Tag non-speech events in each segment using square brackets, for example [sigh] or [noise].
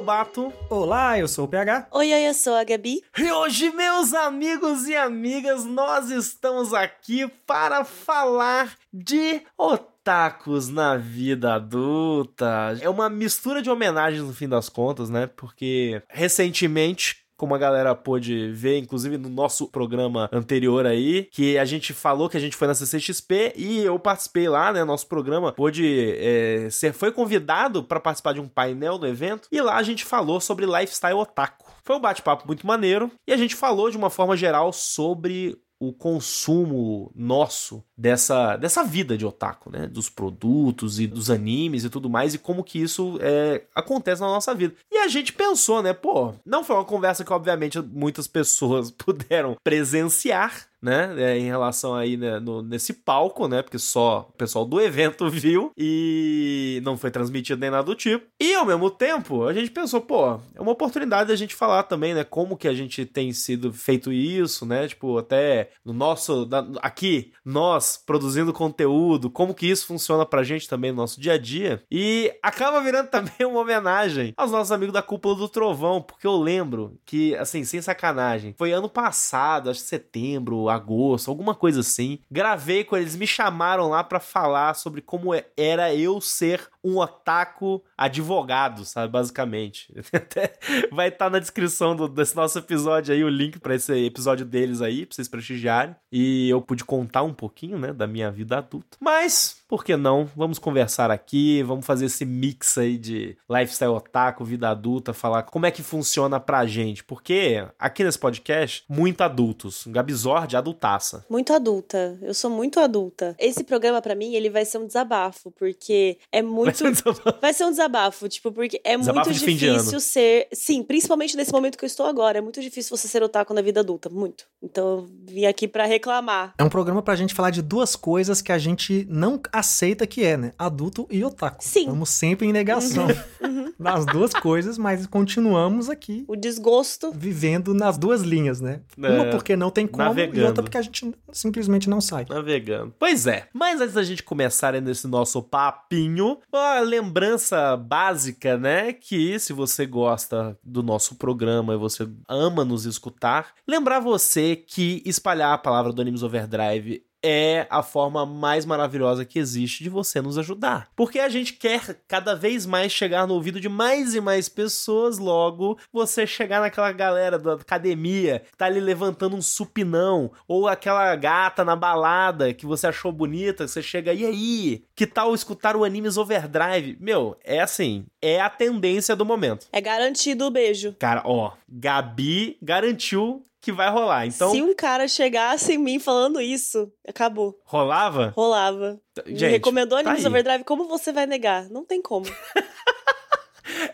Lobato. Olá, eu sou o PH. Oi, oi, eu sou a Gabi. E hoje, meus amigos e amigas, nós estamos aqui para falar de otakus na vida adulta. É uma mistura de homenagens no fim das contas, né? Porque recentemente como a galera pôde ver, inclusive no nosso programa anterior aí, que a gente falou que a gente foi na CCXP e eu participei lá, né? Nosso programa pôde é, ser, foi convidado para participar de um painel do evento e lá a gente falou sobre lifestyle otaku. Foi um bate-papo muito maneiro e a gente falou de uma forma geral sobre o consumo nosso dessa, dessa vida de otaku, né? Dos produtos e dos animes e tudo mais, e como que isso é, acontece na nossa vida. E a gente pensou, né? Pô, não foi uma conversa que, obviamente, muitas pessoas [laughs] puderam presenciar, né, é, em relação aí né, no, nesse palco, né, porque só o pessoal do evento [laughs] viu e não foi transmitido nem nada do tipo. E ao mesmo tempo, a gente pensou, pô, é uma oportunidade da gente falar também, né, como que a gente tem sido feito isso, né, tipo, até no nosso, aqui, nós produzindo conteúdo, como que isso funciona pra gente também no nosso dia a dia. E acaba virando [laughs] também uma homenagem aos nossos amigos da Cúpula do Trovão, porque eu lembro que, assim, sem sacanagem, foi ano passado, acho que setembro, agosto, alguma coisa assim. Gravei com eles, me chamaram lá para falar sobre como era eu ser um otaku advogado, sabe? Basicamente. [laughs] vai estar tá na descrição do, desse nosso episódio aí o link para esse episódio deles aí, pra vocês prestigiarem. E eu pude contar um pouquinho, né, da minha vida adulta. Mas, por que não? Vamos conversar aqui, vamos fazer esse mix aí de lifestyle otaku, vida adulta, falar como é que funciona pra gente. Porque aqui nesse podcast, muito adultos. Gabizord, adultaça. Muito adulta. Eu sou muito adulta. Esse programa para mim, ele vai ser um desabafo, porque é muito. Vai ser um [laughs] desabafo, vai ser um desabafo tipo, porque é desabafo muito difícil ser. Sim, principalmente nesse momento que eu estou agora. É muito difícil você ser otaku na vida adulta. Muito. Então eu vim aqui para reclamar. É um programa pra gente falar de duas coisas que a gente não aceita que é, né? Adulto e otaku. Sim. Estamos sempre em negação uhum. [laughs] das duas coisas, mas continuamos aqui. O desgosto. Vivendo nas duas linhas, né? É, Uma porque não tem como navegando. e outra porque a gente simplesmente não sai. Navegando. Pois é. Mas antes da gente começar nesse nosso papinho, uma lembrança básica, né? Que se você gosta do nosso programa e você ama nos escutar, lembrar você que espalhar a palavra do Animes Overdrive é a forma mais maravilhosa que existe de você nos ajudar. Porque a gente quer cada vez mais chegar no ouvido de mais e mais pessoas, logo você chegar naquela galera da academia que tá ali levantando um supinão, ou aquela gata na balada que você achou bonita, você chega, e aí? Que tal escutar o Animes Overdrive? Meu, é assim, é a tendência do momento. É garantido o beijo. Cara, ó, Gabi garantiu que vai rolar. Então, se um cara chegasse em mim falando isso, acabou. Rolava? Rolava. Gente, Me recomendou tá Animes Overdrive, como você vai negar? Não tem como. [laughs]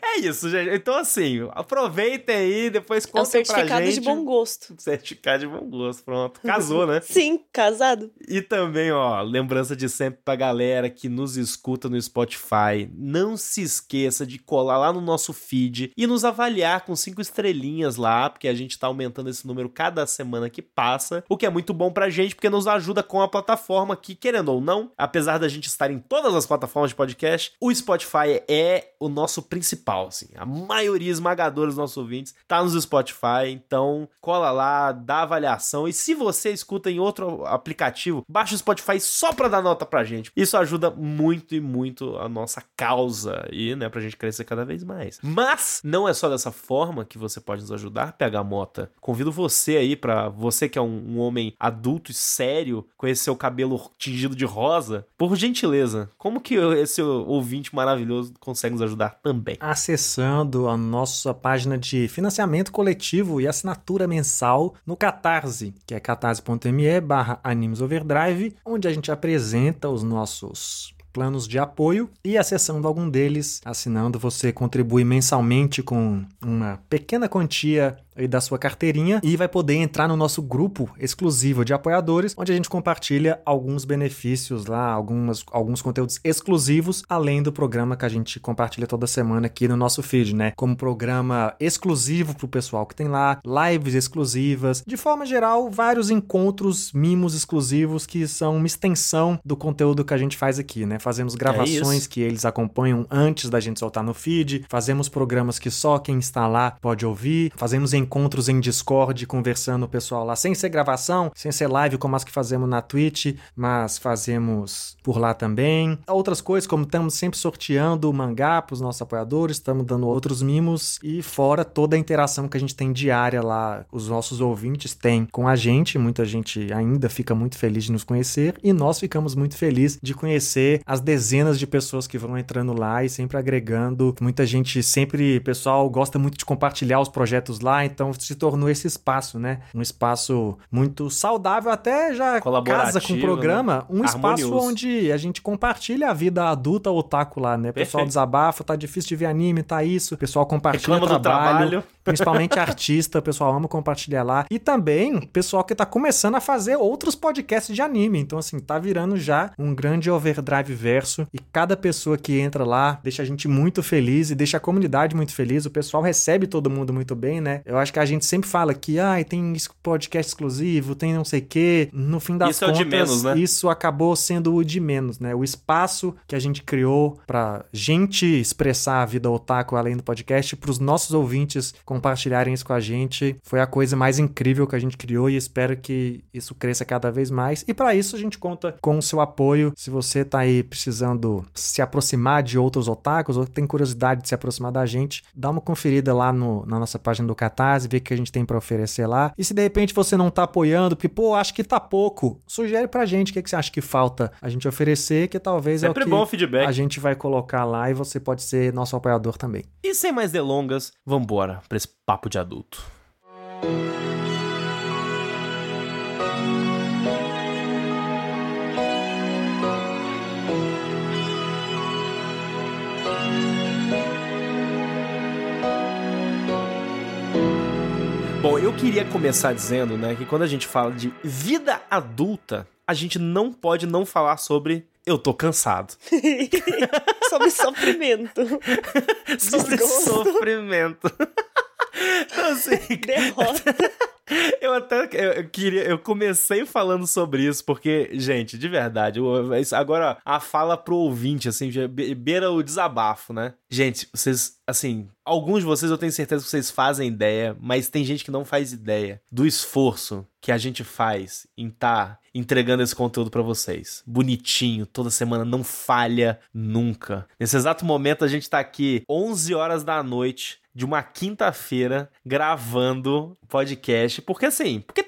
É isso, gente. Então, assim, aproveitem aí, depois contem é um certificado de bom gosto. Certificado de bom gosto, pronto. Casou, né? [laughs] Sim, casado. E também, ó, lembrança de sempre pra galera que nos escuta no Spotify, não se esqueça de colar lá no nosso feed e nos avaliar com cinco estrelinhas lá, porque a gente tá aumentando esse número cada semana que passa, o que é muito bom pra gente, porque nos ajuda com a plataforma que, querendo ou não, apesar da gente estar em todas as plataformas de podcast, o Spotify é o nosso principal, assim. A maioria esmagadora dos nossos ouvintes tá nos Spotify, então cola lá, dá avaliação. E se você escuta em outro aplicativo, baixa o Spotify só pra dar nota pra gente. Isso ajuda muito e muito a nossa causa e, né, pra gente crescer cada vez mais. Mas não é só dessa forma que você pode nos ajudar, PH Mota. Convido você aí para você que é um, um homem adulto e sério, esse seu cabelo tingido de rosa, por gentileza, como que esse ouvinte maravilhoso consegue nos ajudar também? Acessando a nossa página de financiamento coletivo e assinatura mensal no Catarse, que é catarse.me barra animesoverdrive, onde a gente apresenta os nossos planos de apoio e acessando algum deles, assinando, você contribui mensalmente com uma pequena quantia da sua carteirinha e vai poder entrar no nosso grupo exclusivo de apoiadores, onde a gente compartilha alguns benefícios lá, algumas, alguns conteúdos exclusivos, além do programa que a gente compartilha toda semana aqui no nosso feed, né? Como programa exclusivo pro pessoal que tem lá, lives exclusivas, de forma geral, vários encontros, mimos exclusivos que são uma extensão do conteúdo que a gente faz aqui, né? Fazemos é gravações é que eles acompanham antes da gente soltar no feed, fazemos programas que só quem está lá pode ouvir, fazemos encontros em Discord conversando o pessoal lá, sem ser gravação, sem ser live como as que fazemos na Twitch, mas fazemos por lá também. Outras coisas, como estamos sempre sorteando mangá para os nossos apoiadores, estamos dando outros mimos e fora toda a interação que a gente tem diária lá, os nossos ouvintes têm com a gente, muita gente ainda fica muito feliz de nos conhecer e nós ficamos muito felizes de conhecer as dezenas de pessoas que vão entrando lá e sempre agregando. Muita gente sempre, pessoal gosta muito de compartilhar os projetos lá, então se tornou esse espaço, né? Um espaço muito saudável, até já casa com o programa, né? um espaço onde a gente compartilha a vida adulta otaku lá, né? O pessoal desabafa, tá difícil de ver anime, tá isso, o pessoal compartilha o trabalho, trabalho. [laughs] principalmente artista, o pessoal ama compartilhar lá. E também pessoal que tá começando a fazer outros podcasts de anime, então assim, tá virando já um grande overdrive verso e cada pessoa que entra lá deixa a gente muito feliz e deixa a comunidade muito feliz, o pessoal recebe todo mundo muito bem, né? Eu acho que a gente sempre fala que, ah, tem podcast exclusivo, tem não sei o quê. No fim das isso contas, é o de menos, né? isso acabou sendo o de menos, né? O espaço que a gente criou pra gente expressar a vida otaku além do podcast, pros nossos ouvintes compartilharem isso com a gente, foi a coisa mais incrível que a gente criou e espero que isso cresça cada vez mais. E para isso a gente conta com o seu apoio. Se você tá aí precisando se aproximar de outros otakus ou tem curiosidade de se aproximar da gente, dá uma conferida lá no, na nossa página do Catarse, vê o que a gente tem para oferecer lá. E se de repente você não tá apoiando, porque, pô, acho que tá pouco, sugere pra gente o que, que você acha que falta a gente oferecer, que talvez Sempre é o que bom feedback. a gente vai colocar lá e você pode ser nosso apoiador também. E sem mais delongas, vambora pra esse papo de adulto. Bom, eu queria começar dizendo, né, que quando a gente fala de vida adulta, a gente não pode não falar sobre eu tô cansado. [laughs] sobre sofrimento. [laughs] sobre sofrimento. Então, assim, [laughs] Derrota. [laughs] Eu até eu queria. Eu comecei falando sobre isso, porque, gente, de verdade, eu, agora a fala pro ouvinte, assim, beira o desabafo, né? Gente, vocês, assim, alguns de vocês eu tenho certeza que vocês fazem ideia, mas tem gente que não faz ideia do esforço que a gente faz em estar tá entregando esse conteúdo para vocês. Bonitinho, toda semana, não falha nunca. Nesse exato momento, a gente tá aqui 11 horas da noite de uma quinta-feira gravando podcast, porque assim, porque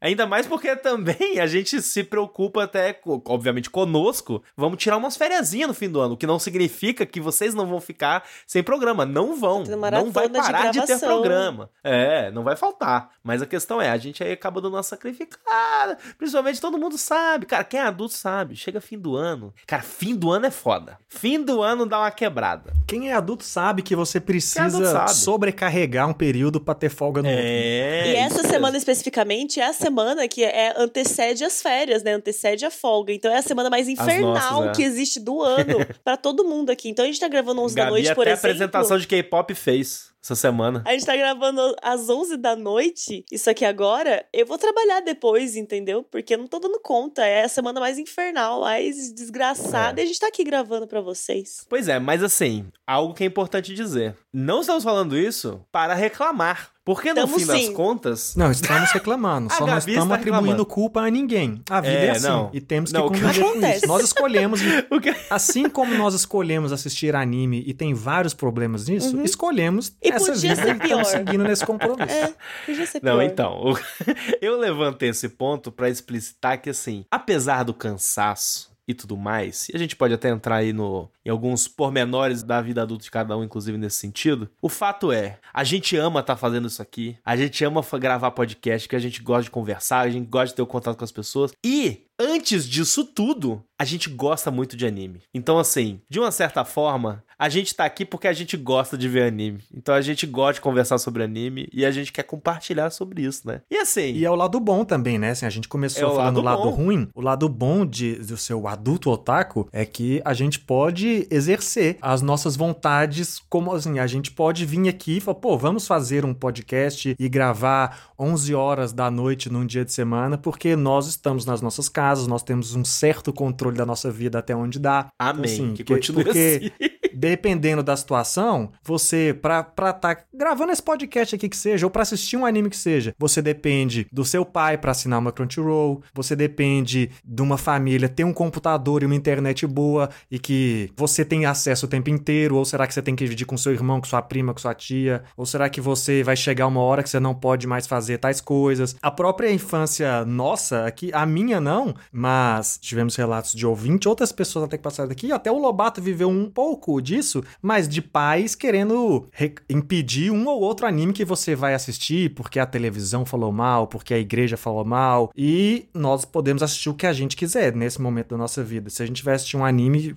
Ainda mais porque também a gente se preocupa até, obviamente, conosco. Vamos tirar umas férias no fim do ano, o que não significa que vocês não vão ficar sem programa. Não vão. Não vai parar de, de, ter programa. É, não vai faltar. Mas a questão é, a gente aí acaba dando uma sacrificada. Principalmente todo mundo sabe. Cara, quem é adulto sabe. Chega fim do ano. Cara, fim do ano é foda. Fim do ano dá uma quebrada. Quem é adulto sabe que você precisa sobrecarregar um período para ter folga no é, E essa semana especificamente é a semana que é, antecede as férias, né? Antecede a folga. Então é a semana mais infernal nossas, é. que existe do ano [laughs] para todo mundo aqui. Então a gente tá gravando 11 Gabi da noite, por até exemplo. a apresentação de K-pop fez essa semana. A gente tá gravando às 11 da noite, isso aqui agora. Eu vou trabalhar depois, entendeu? Porque eu não tô dando conta. É a semana mais infernal, mais desgraçada. É. E a gente tá aqui gravando para vocês. Pois é, mas assim, algo que é importante dizer. Não estamos falando isso para reclamar. Porque no fim sim. das contas. Não, estamos [laughs] reclamando. só não estamos atribuindo culpa a ninguém. A vida é, é assim. Não. E temos que não, conviver com isso. Nós escolhemos. [laughs] assim como nós escolhemos assistir anime e tem vários problemas nisso, uhum. escolhemos e essa vida ser pior. seguindo nesse compromisso. É, podia ser pior. Não, então. [laughs] Eu levantei esse ponto para explicitar que, assim, apesar do cansaço, e tudo mais, e a gente pode até entrar aí no, em alguns pormenores da vida adulta de cada um, inclusive nesse sentido. O fato é, a gente ama estar tá fazendo isso aqui, a gente ama gravar podcast, que a gente gosta de conversar, a gente gosta de ter o contato com as pessoas, e antes disso tudo, a gente gosta muito de anime. Então, assim, de uma certa forma, a gente tá aqui porque a gente gosta de ver anime. Então a gente gosta de conversar sobre anime e a gente quer compartilhar sobre isso, né? E assim. E é o lado bom também, né? Assim, a gente começou é falando o lado, lado ruim. O lado bom de, do seu adulto otaku é que a gente pode exercer as nossas vontades, como assim, a gente pode vir aqui e falar, pô, vamos fazer um podcast e gravar 11 horas da noite num dia de semana, porque nós estamos nas nossas casas, nós temos um certo controle da nossa vida até onde dá. Amém. Então, assim, que, que continue porque, assim. Dependendo da situação, você, pra estar tá gravando esse podcast aqui que seja, ou pra assistir um anime que seja, você depende do seu pai para assinar uma Crunchyroll, você depende de uma família ter um computador e uma internet boa e que você tem acesso o tempo inteiro, ou será que você tem que dividir com seu irmão, com sua prima, com sua tia, ou será que você vai chegar uma hora que você não pode mais fazer tais coisas? A própria infância nossa, aqui, a minha não, mas tivemos relatos de ouvinte, outras pessoas até que passaram daqui, até o Lobato viveu um pouco disso, mas de pais querendo impedir um ou outro anime que você vai assistir porque a televisão falou mal, porque a igreja falou mal. E nós podemos assistir o que a gente quiser nesse momento da nossa vida. Se a gente assistir um anime,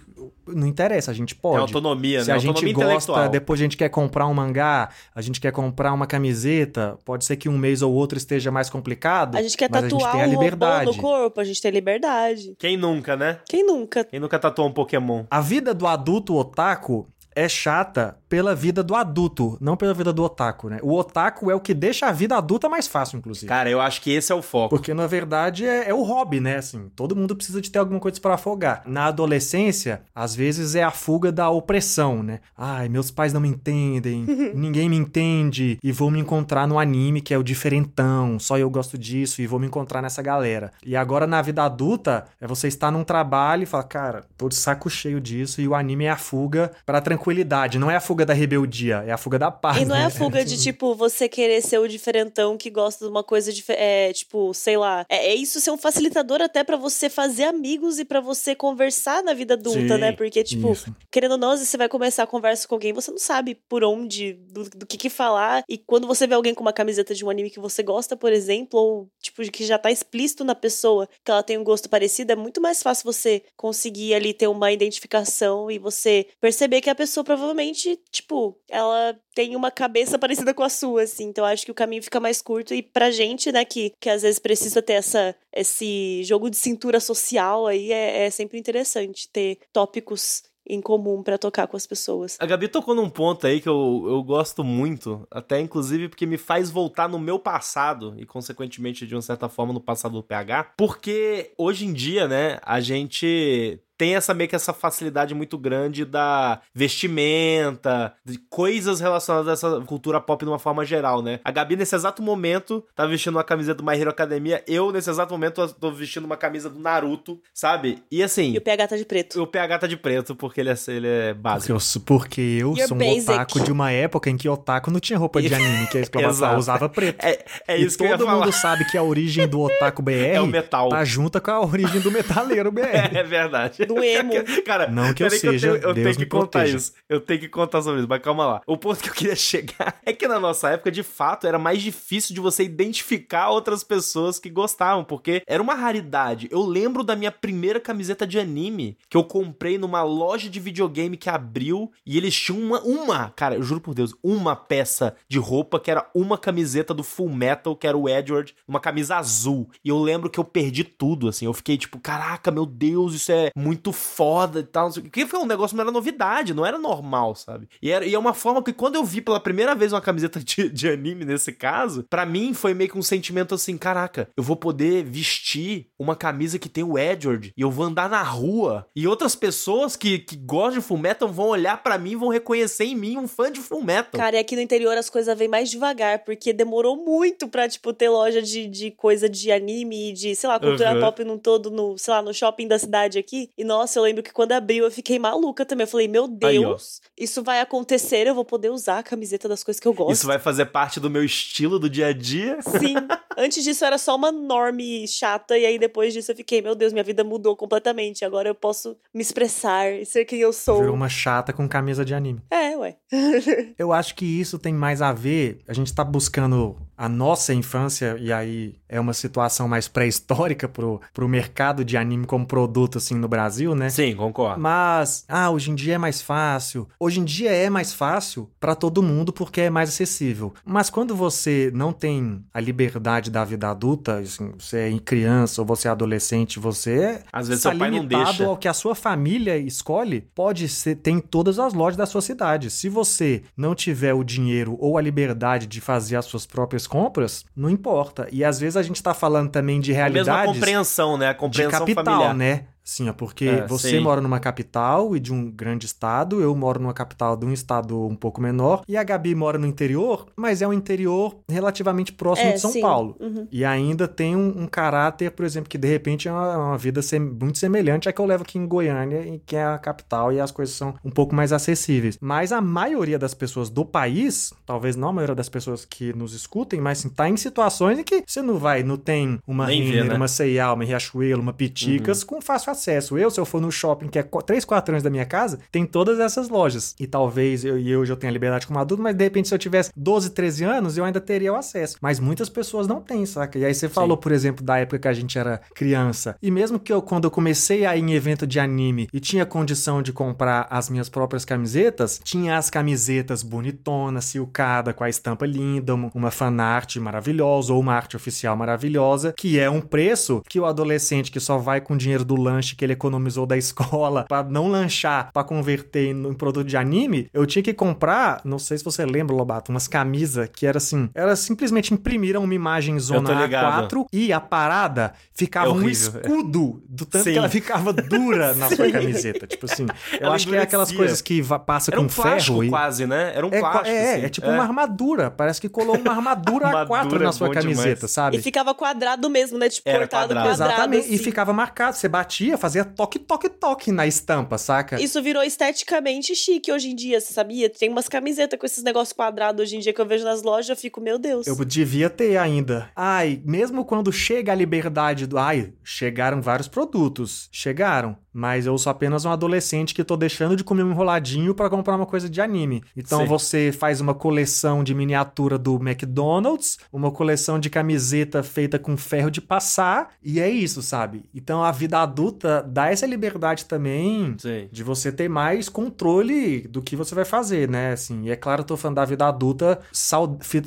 não interessa, a gente pode. É autonomia, Se né? a gente gosta, depois a gente quer comprar um mangá, a gente quer comprar uma camiseta, pode ser que um mês ou outro esteja mais complicado. A gente quer tatuar a gente um liberdade. no corpo, a gente tem liberdade. Quem nunca, né? Quem nunca? Quem nunca tatuou um Pokémon? A vida do adulto otaku é chata pela vida do adulto, não pela vida do otaku, né? O otaku é o que deixa a vida adulta mais fácil, inclusive. Cara, eu acho que esse é o foco. Porque, na verdade, é, é o hobby, né? Assim, todo mundo precisa de ter alguma coisa para afogar. Na adolescência, às vezes é a fuga da opressão, né? Ai, meus pais não me entendem, [laughs] ninguém me entende, e vou me encontrar no anime que é o diferentão, só eu gosto disso, e vou me encontrar nessa galera. E agora, na vida adulta, é você estar num trabalho e falar, cara, tô de saco cheio disso, e o anime é a fuga pra tranquilidade, não é a fuga da rebeldia, é a fuga da paz. E não é a fuga de, tipo, você querer ser o diferentão que gosta de uma coisa, de, é, tipo, sei lá. É, é isso ser um facilitador até para você fazer amigos e para você conversar na vida adulta, Sim, né? Porque, tipo, isso. querendo ou não, você vai começar a conversa com alguém, você não sabe por onde, do, do que, que falar. E quando você vê alguém com uma camiseta de um anime que você gosta, por exemplo, ou, tipo, que já tá explícito na pessoa que ela tem um gosto parecido, é muito mais fácil você conseguir ali ter uma identificação e você perceber que a pessoa provavelmente tipo, ela tem uma cabeça parecida com a sua, assim. Então acho que o caminho fica mais curto. E pra gente, né, que, que às vezes precisa ter essa, esse jogo de cintura social aí, é, é sempre interessante ter tópicos em comum para tocar com as pessoas. A Gabi tocou num ponto aí que eu, eu gosto muito, até inclusive porque me faz voltar no meu passado e, consequentemente, de uma certa forma, no passado do PH, porque hoje em dia, né, a gente tem essa meio que essa facilidade muito grande da vestimenta, de coisas relacionadas a essa cultura pop de uma forma geral, né? A Gabi, nesse exato momento, tá vestindo uma camisa do My Hero Academia. Eu, nesse exato momento, tô vestindo uma camisa do Naruto, sabe? E assim. E o PH tá de preto. O PH tá de preto, porque ele é, ele é básico. Porque eu, porque eu sou um basic. otaku de uma época em que otaku não tinha roupa de anime, que a [laughs] exclamação usava preto. É, é isso que todo mundo sabe que a origem do otaku BR [laughs] é o metal. tá junta com a origem do metaleiro BR. É, [laughs] é verdade do emo. [laughs] Cara, não que eu seja, que eu tenho, eu Deus tenho que contar proteja. isso. Eu tenho que contar sobre isso, mas calma lá. O ponto que eu queria [laughs] chegar é que na nossa época, de fato, era mais difícil de você identificar outras pessoas que gostavam, porque era uma raridade. Eu lembro da minha primeira camiseta de anime que eu comprei numa loja de videogame que abriu e eles tinham uma, uma, cara, eu juro por Deus, uma peça de roupa que era uma camiseta do Full Metal, que era o Edward, uma camisa azul. E eu lembro que eu perdi tudo, assim. Eu fiquei tipo, caraca, meu Deus, isso é muito foda e tal. Que foi um negócio, não era novidade, não era normal, sabe? E, era, e é uma forma que quando eu vi pela primeira vez uma camiseta de, de anime nesse caso, para mim foi meio que um sentimento assim: caraca, eu vou poder vestir uma camisa que tem o Edward e eu vou andar na rua e outras pessoas que, que gostam de Fullmetal vão olhar para mim e vão reconhecer em mim um fã de Fullmetal. Cara, e aqui no interior as coisas vêm mais devagar, porque demorou muito pra, tipo, ter loja de, de coisa de anime e de, sei lá, cultura uhum. pop num todo, no, sei lá, no shopping da cidade aqui. E nossa, eu lembro que quando abriu eu fiquei maluca também. Eu falei, meu Deus, Aí, isso vai acontecer, eu vou poder usar a camiseta das coisas que eu gosto. Isso vai fazer parte do meu estilo do dia a dia? Sim. Antes disso era só uma norme chata, e aí depois disso eu fiquei, meu Deus, minha vida mudou completamente. Agora eu posso me expressar e ser quem eu sou. Virou uma chata com camisa de anime. É, ué. [laughs] eu acho que isso tem mais a ver. A gente tá buscando a nossa infância, e aí é uma situação mais pré-histórica pro, pro mercado de anime como produto, assim, no Brasil, né? Sim, concordo. Mas, ah, hoje em dia é mais fácil. Hoje em dia é mais fácil para todo mundo porque é mais acessível. Mas quando você não tem a liberdade da vida adulta, assim, você é criança ou você é adolescente, você é Às vezes tá seu pai não deixa. ao que a sua família escolhe, pode ser, tem todas as lojas da sua cidade. Se você não tiver o dinheiro ou a liberdade de fazer as suas próprias compras, não importa. E às vezes a gente está falando também de realidades... A mesma compreensão, né? A compreensão de capital, familiar. né? Sim, é porque é, você sim. mora numa capital e de um grande estado, eu moro numa capital de um estado um pouco menor, e a Gabi mora no interior, mas é um interior relativamente próximo é, de São sim. Paulo. Uhum. E ainda tem um, um, caráter, por exemplo, que de repente é uma, uma vida sem, muito semelhante à que eu levo aqui em Goiânia, que é a capital, e as coisas são um pouco mais acessíveis. Mas a maioria das pessoas do país, talvez não a maioria das pessoas que nos escutem, mas sim, tá em situações em que você não vai, não tem uma Renner, né? uma C&A, uma Riachuelo, uma Piticas uhum. com fácil acesso. Eu, se eu for no shopping que é 3, 4 anos da minha casa, tem todas essas lojas. E talvez eu e eu já tenha liberdade como adulto, mas de repente se eu tivesse 12, 13 anos, eu ainda teria o acesso. Mas muitas pessoas não têm, saca? E aí você falou, Sim. por exemplo, da época que a gente era criança. E mesmo que eu, quando eu comecei a ir em evento de anime e tinha condição de comprar as minhas próprias camisetas, tinha as camisetas bonitonas, silcada, com a estampa linda, uma fanart maravilhosa ou uma arte oficial maravilhosa, que é um preço que o adolescente que só vai com dinheiro do lanche que ele economizou da escola [laughs] para não lanchar, para converter em, em, produto de anime, eu tinha que comprar, não sei se você lembra, Lobato, umas camisas que era assim, era simplesmente imprimiram uma imagem zona A4 e a parada ficava é um escudo do tanto Sim. que ela ficava dura na sua [laughs] camiseta. Tipo assim, [laughs] eu ela acho que é aquelas coisas que passa era com um ferro e quase, né? Era um é, plástico. É, assim. é tipo é. uma armadura. Parece que colou uma armadura A4 na sua camiseta, demais. sabe? E ficava quadrado mesmo, né? Tipo, era cortado quadrado. quadrado. Exatamente. Assim. E ficava marcado. Você batia, fazia toque, toque, toque na estampa, saca? Isso virou esteticamente chique hoje em dia, você sabia? Tem umas camisetas com esses negócios quadrados hoje em dia que eu vejo nas lojas, eu fico, meu Deus. Eu devia ter ainda. Ai, mesmo quando chega a liberdade do. Ai, chegaram vários produtos. Chegaram mas eu sou apenas um adolescente que tô deixando de comer um enroladinho para comprar uma coisa de anime. Então Sim. você faz uma coleção de miniatura do McDonald's, uma coleção de camiseta feita com ferro de passar, e é isso, sabe? Então a vida adulta dá essa liberdade também Sim. de você ter mais controle do que você vai fazer, né? Assim, e é claro, eu tô falando da vida adulta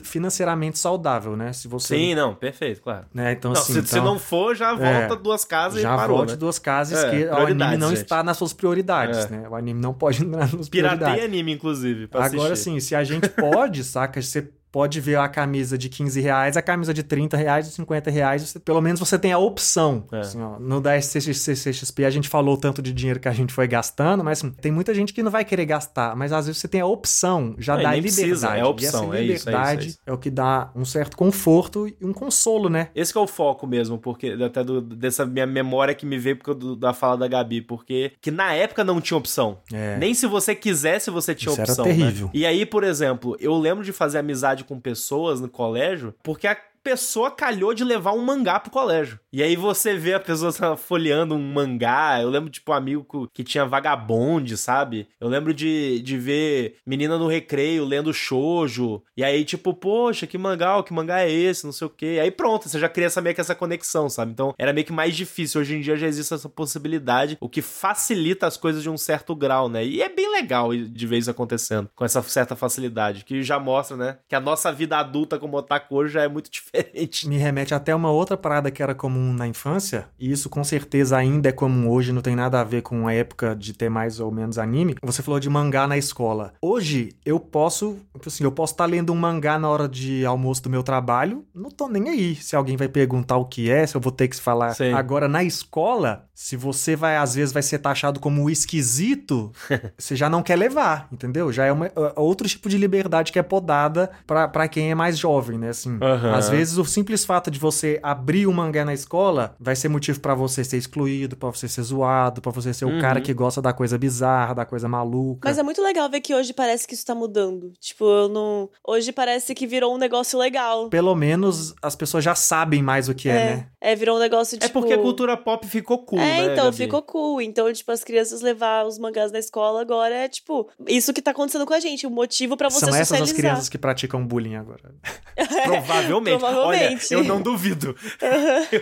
financeiramente saudável, né? Se você Sim, não, perfeito, claro. Né? Então, não, assim, se, então, se não for, já é. volta é, duas casas já e parou, volta né? duas casas é, que anime não está nas suas prioridades, é. né? O anime não pode [laughs] entrar nas Pirateia prioridades. anime, inclusive, Agora sim, se a gente pode, saca? Você pode ver a camisa de 15 reais, a camisa de 30 reais, de 50 reais, você, pelo menos você tem a opção. É. Assim, ó, no da SCXP a gente falou tanto de dinheiro que a gente foi gastando, mas assim, tem muita gente que não vai querer gastar, mas às vezes você tem a opção, já é, dá liberdade. Precisa, é a opção, e essa liberdade é, isso, é, isso, é, o que dá um certo conforto e um consolo, né? Esse é o foco mesmo, porque até do, dessa minha memória que me veio porque do, da fala da Gabi, porque que na época não tinha opção. É. Nem se você quisesse você tinha isso opção. Era terrível. Né? E aí, por exemplo, eu lembro de fazer amizade com pessoas no colégio, porque a pessoa calhou de levar um mangá pro colégio. E aí você vê a pessoa folheando um mangá. Eu lembro, tipo, um amigo que tinha vagabonde, sabe? Eu lembro de, de ver menina no recreio lendo shoujo. E aí, tipo, poxa, que mangá, que mangá é esse? Não sei o quê. Aí pronto, você já cria essa, meio que essa conexão, sabe? Então era meio que mais difícil. Hoje em dia já existe essa possibilidade, o que facilita as coisas de um certo grau, né? E é bem legal de isso acontecendo, com essa certa facilidade, que já mostra, né? Que a nossa vida adulta como otaku hoje já é muito diferente diferente. Me remete até uma outra parada que era comum na infância, e isso com certeza ainda é comum hoje, não tem nada a ver com a época de ter mais ou menos anime. Você falou de mangá na escola. Hoje eu posso, tipo assim, eu posso estar tá lendo um mangá na hora de almoço do meu trabalho, não tô nem aí se alguém vai perguntar o que é, se eu vou ter que falar. Sim. Agora na escola, se você vai às vezes vai ser taxado como esquisito, [laughs] você já não quer levar, entendeu? Já é uma, é outro tipo de liberdade que é podada para quem é mais jovem, né? Assim, uhum. às vezes vezes o simples fato de você abrir um mangá na escola vai ser motivo para você ser excluído, para você ser zoado, para você ser uhum. o cara que gosta da coisa bizarra, da coisa maluca. Mas é muito legal ver que hoje parece que isso tá mudando. Tipo, eu não. Hoje parece que virou um negócio legal. Pelo menos as pessoas já sabem mais o que é, é né? É, virou um negócio tipo. É porque a tipo cultura pop ficou cool, é, né? É, então, Gabi? ficou cool. Então, tipo, as crianças levar os mangás na escola agora é, tipo, isso que tá acontecendo com a gente. O motivo para você São essas as crianças que praticam bullying agora. Provavelmente. [laughs] Provavelmente. Olha, eu não duvido. Uhum.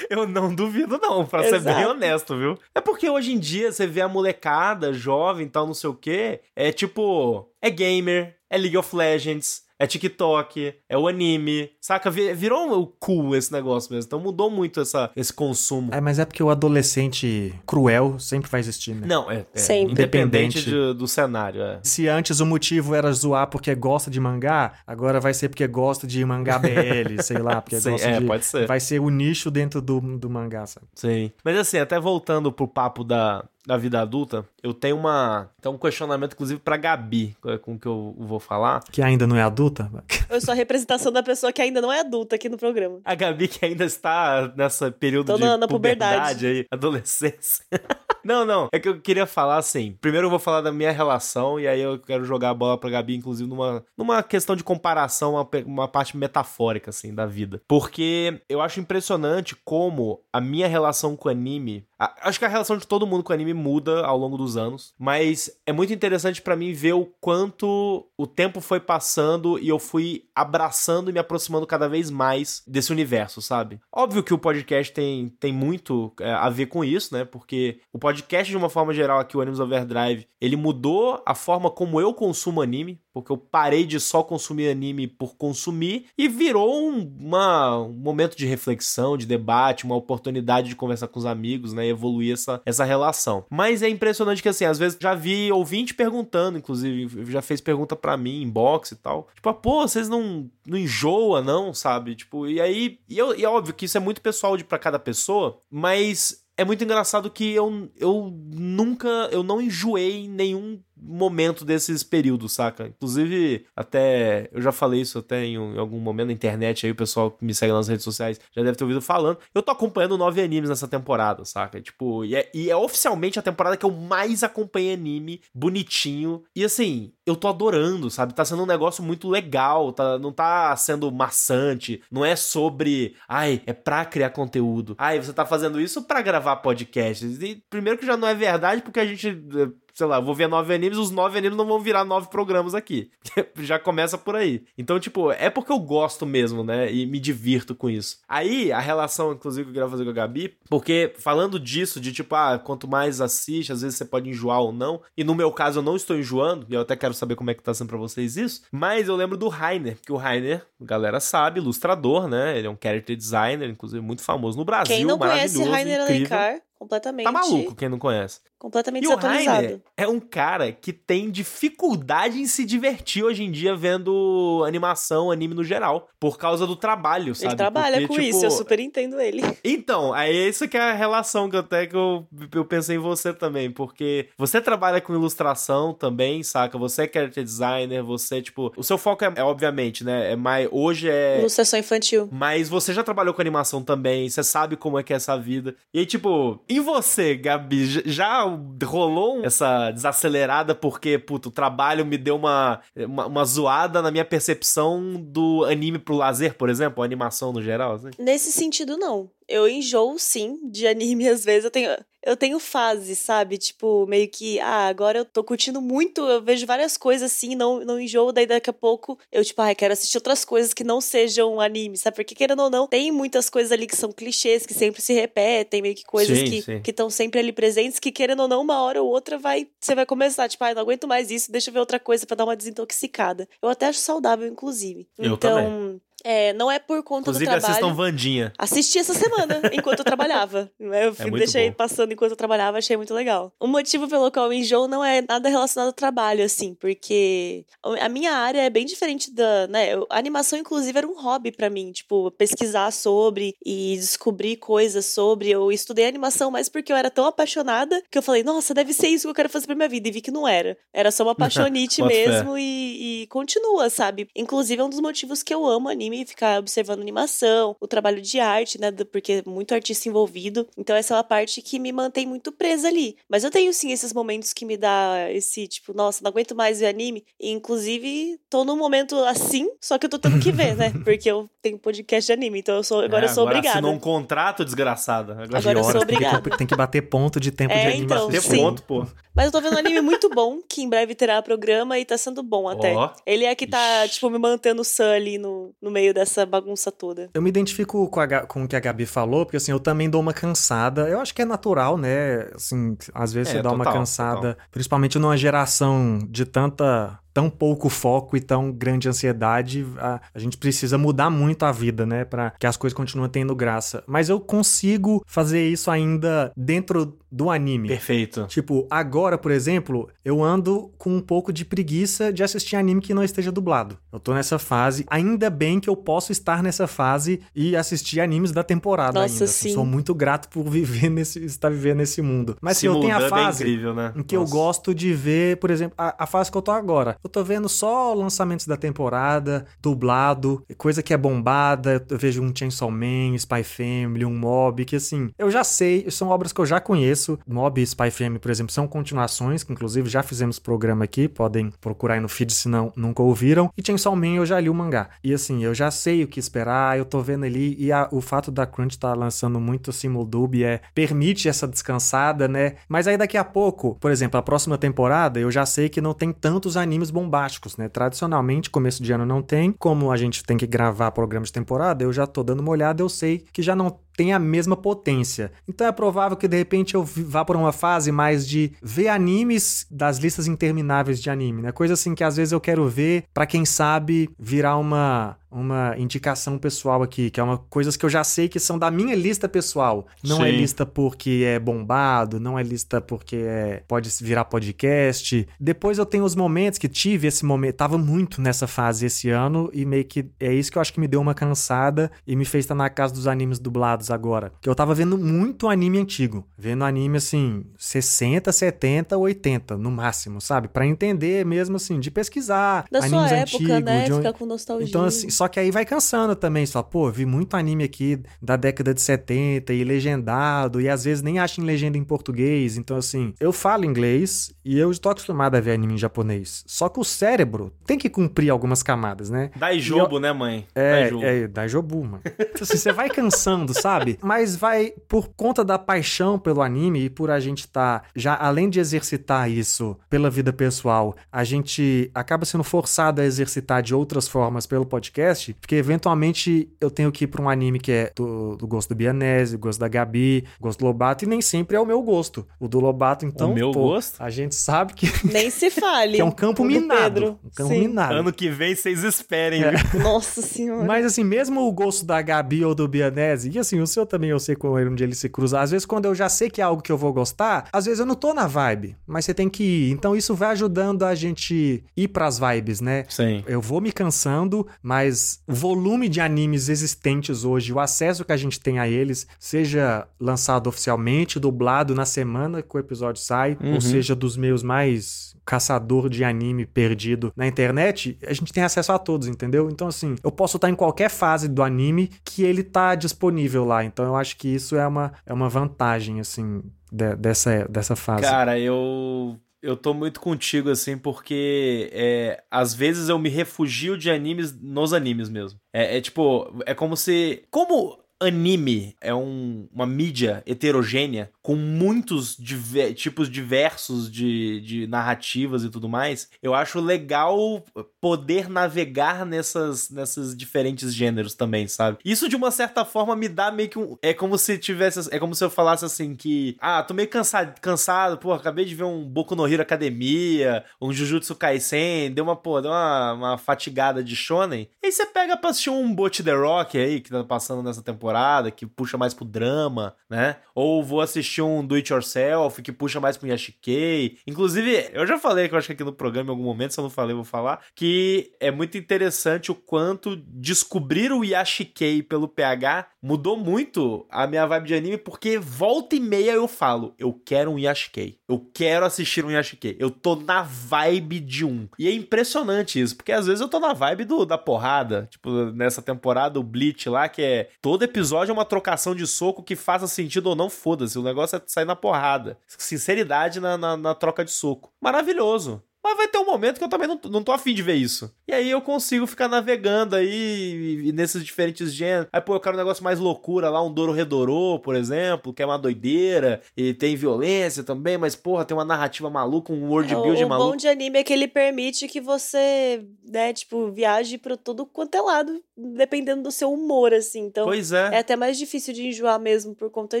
Eu, [laughs] eu, não duvido, não, pra Exato. ser bem honesto, viu? É porque hoje em dia você vê a molecada jovem e tal, não sei o quê. É tipo. É gamer, é League of Legends é TikTok, é o anime, saca? Virou um cool esse negócio mesmo. Então mudou muito essa, esse consumo. É, mas é porque o adolescente cruel sempre vai existir, né? Não, é. é sempre. Independente de, do cenário, é. Se antes o motivo era zoar porque gosta de mangá, agora vai ser porque gosta de mangá BL, [laughs] sei lá, porque Sim, gosta é, de... pode ser. Vai ser o nicho dentro do, do mangá, sabe? Sim. Mas assim, até voltando pro papo da, da vida adulta, eu tenho uma tem um questionamento inclusive para Gabi, com o que eu vou falar, que ainda não é adulta. Eu sou a representação da pessoa que ainda não é adulta aqui no programa. A Gabi que ainda está nessa período Tô de na, na puberdade aí, adolescência. [laughs] Não, não. É que eu queria falar assim. Primeiro eu vou falar da minha relação e aí eu quero jogar a bola pra Gabi, inclusive, numa, numa questão de comparação, uma, uma parte metafórica, assim, da vida. Porque eu acho impressionante como a minha relação com o anime. A, acho que a relação de todo mundo com o anime muda ao longo dos anos. Mas é muito interessante para mim ver o quanto o tempo foi passando e eu fui abraçando e me aproximando cada vez mais desse universo, sabe? Óbvio que o podcast tem, tem muito é, a ver com isso, né? Porque o podcast podcast de uma forma geral aqui, o Animes Overdrive, ele mudou a forma como eu consumo anime, porque eu parei de só consumir anime por consumir e virou um, uma, um momento de reflexão, de debate, uma oportunidade de conversar com os amigos, né, e evoluir essa, essa relação. Mas é impressionante que, assim, às vezes já vi ouvinte perguntando, inclusive, já fez pergunta para mim, inbox e tal, tipo, ah, pô, vocês não, não enjoa, não, sabe? Tipo, e aí, e, eu, e é óbvio que isso é muito pessoal de para cada pessoa, mas é muito engraçado que eu, eu nunca, eu não enjoei nenhum momento desses períodos, saca? Inclusive, até eu já falei isso até em, em, algum momento na internet aí, o pessoal que me segue nas redes sociais já deve ter ouvido falando. Eu tô acompanhando nove animes nessa temporada, saca? Tipo, e é, e é oficialmente a temporada que eu mais acompanhei anime, bonitinho. E assim, eu tô adorando, sabe? Tá sendo um negócio muito legal, tá, não tá sendo maçante, não é sobre, ai, é pra criar conteúdo. Ai, você tá fazendo isso para gravar podcasts. E primeiro que já não é verdade, porque a gente eh, sei lá, vou ver nove animes, os nove animes não vão virar nove programas aqui. [laughs] Já começa por aí. Então, tipo, é porque eu gosto mesmo, né? E me divirto com isso. Aí, a relação, inclusive, que eu quero fazer com a Gabi, porque falando disso, de tipo, ah, quanto mais assiste, às vezes você pode enjoar ou não. E no meu caso, eu não estou enjoando, e eu até quero saber como é que tá sendo pra vocês isso. Mas eu lembro do Rainer, que o Rainer, a galera sabe, ilustrador, né? Ele é um character designer, inclusive muito famoso no Brasil. Quem não conhece Rainer Alencar, completamente. Tá maluco quem não conhece. Completamente e desatualizado. O é um cara que tem dificuldade em se divertir hoje em dia vendo animação, anime no geral, por causa do trabalho, sabe? Ele trabalha Porque, com tipo... isso, eu super entendo ele. [laughs] Então, é isso que é a relação que até que eu, eu pensei em você também, porque você trabalha com ilustração também, saca? Você é character designer, você, tipo, o seu foco é, é obviamente, né? É mais, hoje é... Ilustração infantil. Mas você já trabalhou com animação também, você sabe como é que é essa vida. E aí, tipo, em você, Gabi, já rolou essa desacelerada porque, puto, o trabalho me deu uma, uma, uma, zoada na minha percepção do anime pro lazer, por exemplo, a animação no geral? Assim? Nesse sentido, não eu enjoo sim de anime [laughs] às vezes. Eu tenho, eu tenho fases, sabe? Tipo, meio que, ah, agora eu tô curtindo muito, eu vejo várias coisas assim, não, não enjoo, daí daqui a pouco eu, tipo, ah, quero assistir outras coisas que não sejam anime, sabe? Porque querendo ou não, tem muitas coisas ali que são clichês, que sempre se repetem, meio que coisas sim, que estão sempre ali presentes, que querendo ou não, uma hora ou outra vai, você vai começar, tipo, ah, não aguento mais isso, deixa eu ver outra coisa para dar uma desintoxicada. Eu até acho saudável, inclusive. Eu então, também. É, não é por conta Inclusive, do trabalho. assistam Vandinha. Assisti essa semana, [laughs] enquanto eu trabalhava. Eu é deixei bom. passando enquanto eu trabalhava, achei muito legal. O motivo pelo qual eu enjoo não é nada relacionado ao trabalho, assim, porque a minha área é bem diferente da, né, a animação, inclusive, era um hobby para mim, tipo, pesquisar sobre e descobrir coisas sobre. Eu estudei animação mais porque eu era tão apaixonada que eu falei, nossa, deve ser isso que eu quero fazer pra minha vida, e vi que não era. Era só uma [laughs] paixonite mesmo e, e continua, sabe? Inclusive, é um dos motivos que eu amo anime anime e ficar observando animação, o trabalho de arte, né? Porque é muito artista envolvido. Então essa é uma parte que me mantém muito presa ali. Mas eu tenho sim esses momentos que me dá esse tipo, nossa, não aguento mais ver anime. E, inclusive, tô num momento assim, só que eu tô tendo que ver, né? [laughs] Porque eu tenho podcast de anime, então eu sou, agora é, eu sou agora obrigada. Assinou um contrato, desgraçada. Agora, agora eu sou obrigada. Tem que, tem que bater ponto de tempo é, de anime. Então, bater ponto, pô. Mas eu tô vendo um anime muito bom, que em breve terá programa e tá sendo bom até. Oh. Ele é que tá, Ixi. tipo, me mantendo sã ali no, no meio dessa bagunça toda. Eu me identifico com, a, com o que a Gabi falou, porque assim, eu também dou uma cansada. Eu acho que é natural, né? Assim, às vezes é, você dá total, uma cansada, total. principalmente numa geração de tanta tão pouco foco e tão grande ansiedade, a, a gente precisa mudar muito a vida, né, para que as coisas continuem tendo graça. Mas eu consigo fazer isso ainda dentro do anime. Perfeito. Tipo, agora, por exemplo, eu ando com um pouco de preguiça de assistir anime que não esteja dublado. Eu tô nessa fase, ainda bem que eu posso estar nessa fase e assistir animes da temporada Nossa, ainda. Sim. Sou muito grato por viver [laughs] nesse estar vivendo nesse mundo. Mas se eu tenho a é fase é incrível, né? em que Nossa. eu gosto de ver, por exemplo, a, a fase que eu tô agora. Eu tô vendo só lançamentos da temporada, dublado, coisa que é bombada. Eu vejo um Chainsaw Man, Spy Family, um Mob, que assim, eu já sei, são obras que eu já conheço. Mob e Spy Family, por exemplo, são continuações, que inclusive já fizemos programa aqui, podem procurar aí no feed se não nunca ouviram. E Chainsaw Man eu já li o mangá. E assim, eu já sei o que esperar, eu tô vendo ali, e a, o fato da Crunch tá lançando muito Simuldub é permite essa descansada, né? Mas aí daqui a pouco, por exemplo, a próxima temporada, eu já sei que não tem tantos animes bombásticos né? Tradicionalmente, começo de ano não tem. Como a gente tem que gravar programas de temporada, eu já tô dando uma olhada, eu sei que já não tem a mesma potência. Então é provável que de repente eu vá por uma fase mais de ver animes das listas intermináveis de anime, né? Coisa assim que às vezes eu quero ver para quem sabe virar uma uma indicação pessoal aqui, que é uma coisas que eu já sei que são da minha lista pessoal. Não é Sim. é lista porque é bombado, não é lista porque é, pode virar podcast. Depois eu tenho os momentos que tive esse momento, tava muito nessa fase esse ano e meio que é isso que eu acho que me deu uma cansada e me fez estar na casa dos animes dublados agora. Que eu tava vendo muito anime antigo. Vendo anime assim, 60, 70, 80 no máximo, sabe? para entender mesmo assim, de pesquisar. Da animes sua época, antigos, né? De... Ficar com nostalgia. Então, assim, só que aí vai cansando também. Só, pô, vi muito anime aqui da década de 70 e legendado, e às vezes nem acho em legenda em português. Então, assim, eu falo inglês e eu estou acostumado a ver anime em japonês. Só que o cérebro tem que cumprir algumas camadas, né? Daijobu, eu... né, mãe? É, Daijobu. é, Daijobu, mano. Então, assim, você vai cansando, sabe? Sabe? [laughs] Mas vai, por conta da paixão pelo anime e por a gente estar, tá, já além de exercitar isso pela vida pessoal, a gente acaba sendo forçado a exercitar de outras formas pelo podcast, porque eventualmente eu tenho que ir pra um anime que é do, do gosto do Bianese, do gosto da Gabi, gosto do Lobato, e nem sempre é o meu gosto. O do Lobato, então. O meu pô, gosto? A gente sabe que. [laughs] Nem se fale. que é um campo minado. Um campo Sim. minado. Ano que vem vocês esperem. É. Nossa senhora. Mas assim, mesmo o gosto da Gabi ou do Bianese, e assim, o seu também eu sei qual é onde ele se cruza. Às vezes, quando eu já sei que é algo que eu vou gostar, às vezes eu não tô na vibe, mas você tem que ir. Então, isso vai ajudando a gente ir pras vibes, né? Sim. Eu vou me cansando, mas o volume de animes existentes hoje, o acesso que a gente tem a eles, seja lançado oficialmente, dublado na semana que o episódio sai, uhum. ou seja, dos meus mais caçador de anime perdido na internet, a gente tem acesso a todos, entendeu? Então, assim, eu posso estar em qualquer fase do anime que ele tá disponível Então, eu acho que isso é uma, é uma vantagem, assim, de, dessa, dessa fase. Cara, eu eu tô muito contigo, assim, porque é, às vezes eu me refugio de animes nos animes mesmo. É, é tipo, é como se. Como anime é um, uma mídia heterogênea com muitos diver, tipos diversos de, de narrativas e tudo mais, eu acho legal poder navegar nessas, nessas diferentes gêneros também, sabe? Isso de uma certa forma me dá meio que um. É como se tivesse. É como se eu falasse assim que. Ah, tô meio cansado, cansado, pô, acabei de ver um Boku no Hero Academia, um Jujutsu Kaisen, deu uma, pô, deu uma, uma fatigada de shonen. E aí você pega pra assistir um Bot The Rock aí, que tá passando nessa temporada que puxa mais pro drama, né? Ou vou assistir um do it yourself, que puxa mais pro Yashikei. Inclusive, eu já falei que eu acho que aqui no programa em algum momento, se eu não falei, eu vou falar, que é muito interessante o quanto descobrir o Yashikei pelo PH mudou muito a minha vibe de anime, porque volta e meia eu falo, eu quero um Yashikei. Eu quero assistir um Yashikei. Eu tô na vibe de um. E é impressionante isso, porque às vezes eu tô na vibe do, da porrada. Tipo, nessa temporada, o Bleach lá, que é. Todo episódio é uma trocação de soco que faça sentido ou não, foda-se. O negócio é sair na porrada. Sinceridade na, na, na troca de soco. Maravilhoso. Mas vai ter um momento que eu também não, não tô afim de ver isso. E aí eu consigo ficar navegando aí nesses diferentes gêneros. Aí, pô, eu quero um negócio mais loucura lá, um Doro Redorô, por exemplo, que é uma doideira. E tem violência também, mas, porra, tem uma narrativa maluca, um world build maluco. O bom de anime é que ele permite que você, né, tipo, viaje pra todo quanto é lado, dependendo do seu humor, assim. Então, pois é. é até mais difícil de enjoar mesmo por conta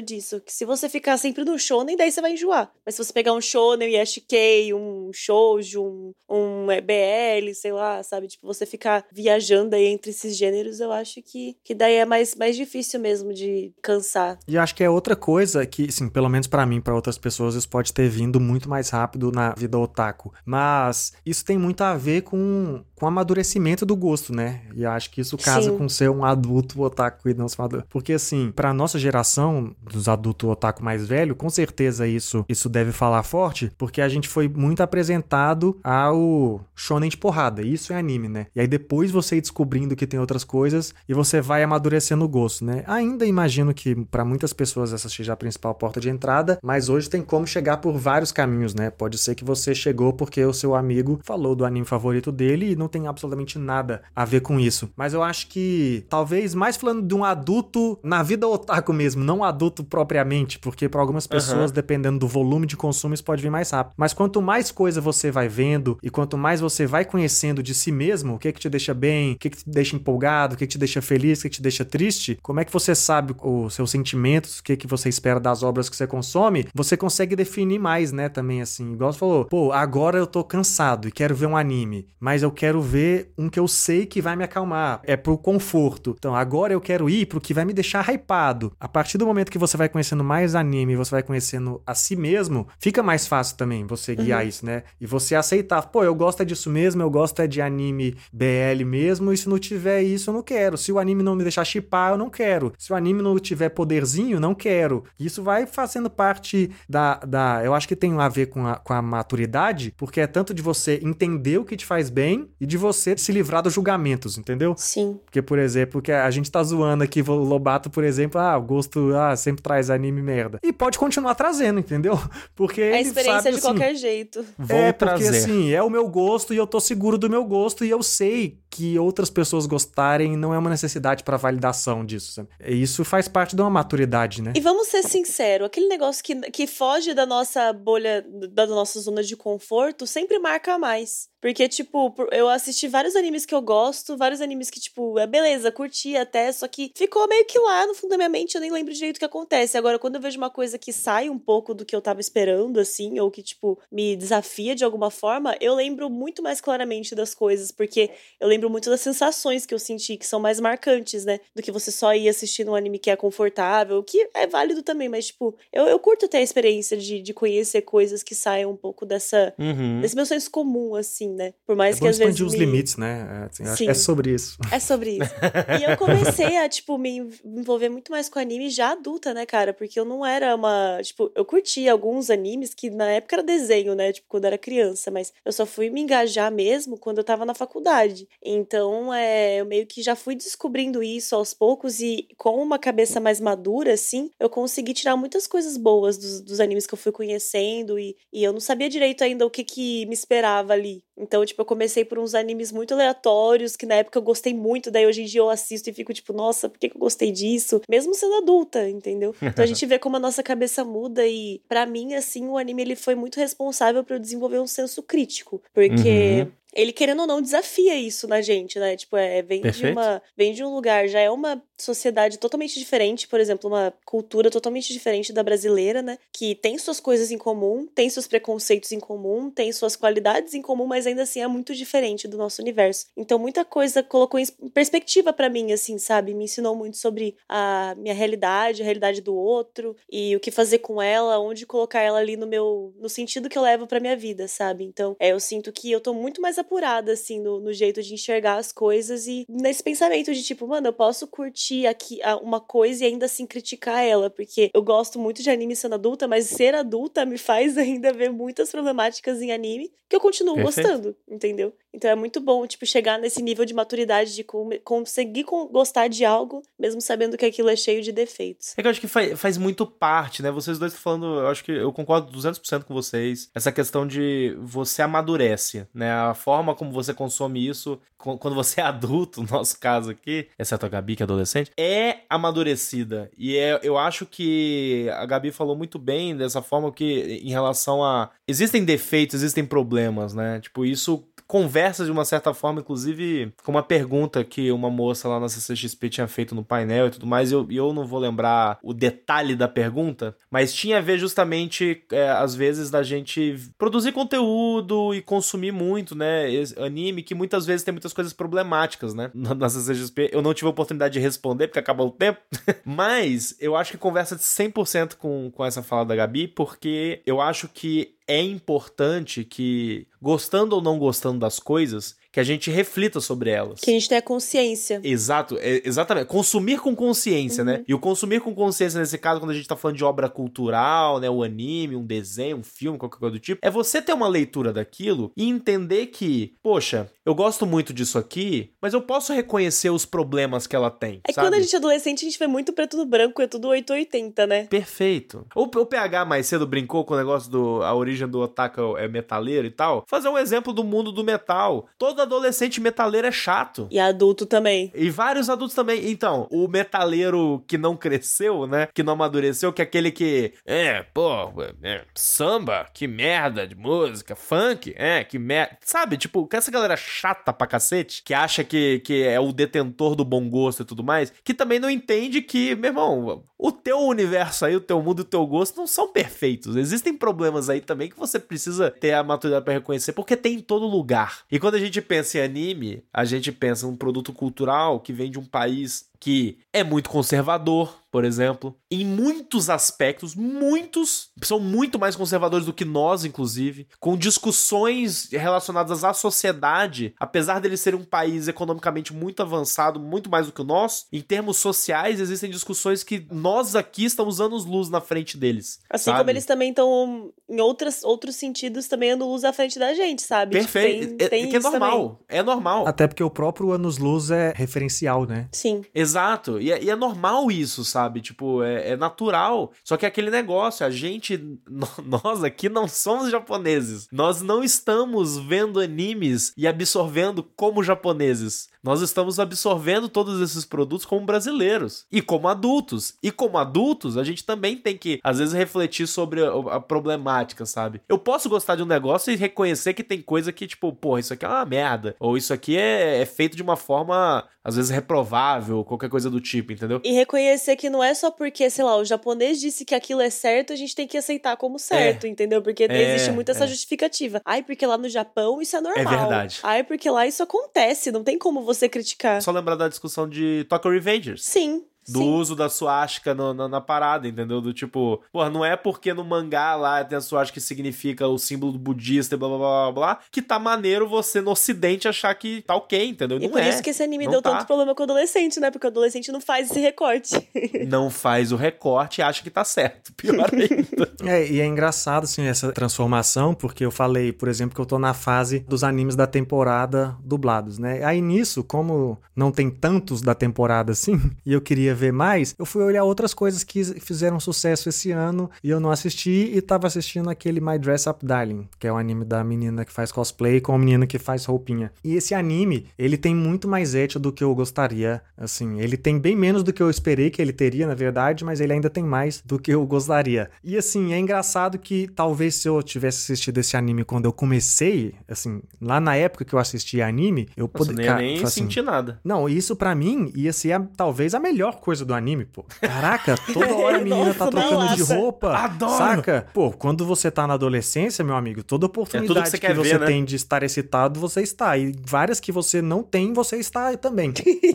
disso. Que se você ficar sempre no shonen, daí você vai enjoar. Mas se você pegar um shonen, um SK, um shoujo, um, um BL, sei lá, sabe? Tipo, você ficar viajando aí entre esses gêneros, eu acho que, que daí é mais, mais difícil mesmo de cansar. E acho que é outra coisa que, sim, pelo menos para mim, para outras pessoas, isso pode ter vindo muito mais rápido na vida otaku. Mas isso tem muito a ver com, com o amadurecimento do gosto, né? E acho que isso casa sim. com ser um adulto otaku e não ser um Porque, assim, pra nossa geração, dos adultos otaku mais velho, com certeza isso, isso deve falar forte, porque a gente foi muito apresentado ao shonen de porrada. Isso é anime, né? E aí depois você ir descobrindo que tem outras coisas e você vai amadurecendo o gosto, né? Ainda imagino que para muitas pessoas essa seja a principal porta de entrada, mas hoje tem como chegar por vários caminhos, né? Pode ser que você chegou porque o seu amigo falou do anime favorito dele e não tem absolutamente nada a ver com isso. Mas eu acho que talvez mais falando de um adulto na vida otaku mesmo, não adulto propriamente, porque para algumas pessoas, uhum. dependendo do volume de consumo, isso pode vir mais rápido. Mas quanto mais coisa você vai vendo e quanto mais você vai conhecendo de si mesmo, o que é que te deixa bem, o que é que te deixa empolgado, o que é que te deixa feliz, o que é que te deixa triste, como é que você sabe os seus sentimentos, o que é que você espera das obras que você consome, você consegue definir mais, né, também assim. Igual você falou, pô, agora eu tô cansado e quero ver um anime, mas eu quero ver um que eu sei que vai me acalmar, é pro conforto. Então, agora eu quero ir pro que vai me deixar hypado. A partir do momento que você vai conhecendo mais anime, você vai conhecendo a si mesmo, fica mais fácil também você guiar uhum. isso, né? E você aceitar, pô, eu gosto é disso mesmo, eu gosto é de anime BL mesmo, e se não tiver isso, eu não quero. Se o anime não me deixar chipar, eu não quero. Se o anime não tiver poderzinho, não quero. Isso vai fazendo parte da. da eu acho que tem a ver com a, com a maturidade, porque é tanto de você entender o que te faz bem e de você se livrar dos julgamentos, entendeu? Sim. Porque, por exemplo, que a gente tá zoando aqui, o Lobato, por exemplo, ah, o gosto ah, sempre traz anime merda. E pode continuar trazendo, entendeu? [laughs] Porque. A experiência sabe, de assim, qualquer jeito. Vou é, trazer. porque assim, é o meu gosto e eu tô seguro do meu gosto e eu sei que outras pessoas gostarem não é uma necessidade para validação disso. Sabe? Isso faz parte de uma maturidade, né? E vamos ser sinceros, aquele negócio que, que foge da nossa bolha, da nossa zona de conforto, sempre marca mais. Porque, tipo, eu assisti vários animes que eu gosto, vários animes que, tipo, é beleza, curti até, só que ficou meio que lá no fundo da minha mente, eu nem lembro direito o que acontece. Agora, quando eu vejo uma coisa que sai um pouco do que eu tava esperando, assim, ou que, tipo, me desafia de alguma forma, eu lembro muito mais claramente das coisas, porque eu lembro muito das sensações que eu senti, que são mais marcantes, né? Do que você só ir assistindo um anime que é confortável, que é válido também, mas, tipo, eu, eu curto até a experiência de, de conhecer coisas que saiam um pouco dessa, uhum. desse meu senso comum, assim né? Por mais é que às vezes. expandir os limites, né? É, assim, é sobre isso. É sobre isso. [laughs] e eu comecei a, tipo, me envolver muito mais com anime já adulta, né, cara? Porque eu não era uma. Tipo, eu curtia alguns animes que na época era desenho, né? Tipo, quando era criança, mas eu só fui me engajar mesmo quando eu tava na faculdade. Então, é, eu meio que já fui descobrindo isso aos poucos e com uma cabeça mais madura, assim, eu consegui tirar muitas coisas boas dos, dos animes que eu fui conhecendo e, e eu não sabia direito ainda o que, que me esperava ali. Então, tipo, eu comecei por uns animes muito aleatórios, que na época eu gostei muito, daí hoje em dia eu assisto e fico tipo, nossa, por que, que eu gostei disso? Mesmo sendo adulta, entendeu? Então a gente [laughs] vê como a nossa cabeça muda e, para mim, assim, o anime ele foi muito responsável para eu desenvolver um senso crítico. Porque. Uhum ele querendo ou não desafia isso na gente, né? Tipo, é, vem Perfeito. de uma, vem de um lugar, já é uma sociedade totalmente diferente, por exemplo, uma cultura totalmente diferente da brasileira, né? Que tem suas coisas em comum, tem seus preconceitos em comum, tem suas qualidades em comum, mas ainda assim é muito diferente do nosso universo. Então muita coisa colocou em perspectiva para mim, assim, sabe? Me ensinou muito sobre a minha realidade, a realidade do outro e o que fazer com ela, onde colocar ela ali no meu, no sentido que eu levo para minha vida, sabe? Então, é, eu sinto que eu tô muito mais apurada, assim, no, no jeito de enxergar as coisas e nesse pensamento de tipo, mano, eu posso curtir aqui uma coisa e ainda assim criticar ela, porque eu gosto muito de anime sendo adulta, mas ser adulta me faz [laughs] ainda ver muitas problemáticas em anime que eu continuo Perfeito. gostando, entendeu? Então é muito bom, tipo, chegar nesse nível de maturidade de conseguir gostar de algo, mesmo sabendo que aquilo é cheio de defeitos. É que eu acho que faz, faz muito parte, né? Vocês dois estão falando, eu acho que eu concordo 200% com vocês. Essa questão de você amadurece, né? A forma como você consome isso, quando você é adulto, no nosso caso aqui, exceto a Gabi, que é adolescente, é amadurecida. E é, eu acho que a Gabi falou muito bem dessa forma que, em relação a. Existem defeitos, existem problemas, né? Tipo, isso conversa de uma certa forma, inclusive com uma pergunta que uma moça lá na CCXP tinha feito no painel e tudo mais, e eu, eu não vou lembrar o detalhe da pergunta, mas tinha a ver justamente, é, às vezes, da gente produzir conteúdo e consumir muito, né, anime, que muitas vezes tem muitas coisas problemáticas, né, na, CCXP. Eu não tive a oportunidade de responder, porque acabou o tempo, [laughs] mas eu acho que conversa 100% com, com essa fala da Gabi, porque eu acho que é importante que, gostando ou não gostando das coisas, que a gente reflita sobre elas. Que a gente tenha consciência. Exato, é, exatamente. Consumir com consciência, né? uhum. né? E o consumir com consciência, nesse caso, quando a gente tá falando de obra cultural, né? O anime, um desenho, um filme, qualquer coisa do tipo, é você ter uma leitura daquilo e entender que, poxa, eu gosto muito disso aqui, mas eu posso reconhecer os problemas que ela tem. É sabe? quando a gente é adolescente, a gente vê muito preto no branco, é tudo 880, né? Perfeito. O, o PH mais cedo brincou com o negócio do. A origem do Otaka é metaleiro e tal. Fazer um exemplo do mundo do metal. Todo todo adolescente metaleiro é chato. E adulto também. E vários adultos também. Então, o metaleiro que não cresceu, né? Que não amadureceu, que é aquele que. É, pô, é, samba, que merda de música. Funk, é, que merda. Sabe, tipo, que essa galera chata pra cacete, que acha que, que é o detentor do bom gosto e tudo mais, que também não entende que, meu irmão, o teu universo aí, o teu mundo e o teu gosto não são perfeitos. Existem problemas aí também que você precisa ter a maturidade para reconhecer, porque tem em todo lugar. E quando a gente pensa em anime, a gente pensa em um produto cultural que vem de um país que é muito conservador, por exemplo, em muitos aspectos, muitos são muito mais conservadores do que nós, inclusive, com discussões relacionadas à sociedade, apesar deles serem um país economicamente muito avançado, muito mais do que o nosso, em termos sociais existem discussões que nós aqui estamos anos luz na frente deles. Assim sabe? como eles também estão em outras, outros sentidos também anos luz à frente da gente, sabe? Tipo, Perfeito. Tipo, tem, é, tem é, que é normal. Também. É normal. Até porque o próprio anos luz é referencial, né? Sim. Exato. E é, e é normal isso, sabe? Tipo, é, é, natural. Só que é aquele negócio, a gente, [laughs] nós aqui não somos japoneses. Nós não estamos vendo animes e absorvendo como japoneses. Nós estamos absorvendo todos esses produtos como brasileiros e como adultos. E como adultos, a gente também tem que, às vezes, refletir sobre a, a problemática, sabe? Eu posso gostar de um negócio e reconhecer que tem coisa que, tipo, porra, isso aqui é uma merda. Ou isso aqui é, é feito de uma forma, às vezes, reprovável, qualquer coisa do tipo, entendeu? E reconhecer que não é só porque, sei lá, o japonês disse que aquilo é certo, a gente tem que aceitar como certo, é. entendeu? Porque é, existe muito essa é. justificativa. Ai, porque lá no Japão isso é normal. É verdade. Ai, porque lá isso acontece, não tem como você criticar. Só lembrar da discussão de Tokyo Revengers. Sim do Sim. uso da suástica na, na, parada, entendeu? Do tipo, porra, não é porque no mangá lá tem a suástica que significa o símbolo budista e blá blá blá blá, que tá maneiro você no ocidente achar que tá ok, entendeu? E não por é. isso que esse anime não deu tá. tanto problema com o adolescente, né? Porque o adolescente não faz esse recorte. [laughs] não faz o recorte e acha que tá certo. Pior ainda. [laughs] é, e é engraçado, assim, essa transformação, porque eu falei, por exemplo, que eu tô na fase dos animes da temporada dublados, né? Aí nisso, como não tem tantos da temporada assim, [laughs] e eu queria ver mais, eu fui olhar outras coisas que fizeram sucesso esse ano e eu não assisti e tava assistindo aquele My Dress Up Darling, que é o um anime da menina que faz cosplay com a menina que faz roupinha. E esse anime, ele tem muito mais ética do que eu gostaria, assim, ele tem bem menos do que eu esperei que ele teria, na verdade, mas ele ainda tem mais do que eu gostaria. E assim, é engraçado que talvez se eu tivesse assistido esse anime quando eu comecei, assim, lá na época que eu assisti anime, eu poderia nem assim, sentir nada. Não, isso para mim ia ser a, talvez a melhor coisa do anime, pô. Caraca, toda hora a [laughs] menina tá trocando de roupa. Adoro. Saca? Pô, quando você tá na adolescência, meu amigo, toda oportunidade é que você, que você ver, né? tem de estar excitado, você está. E várias que você não tem, você está também.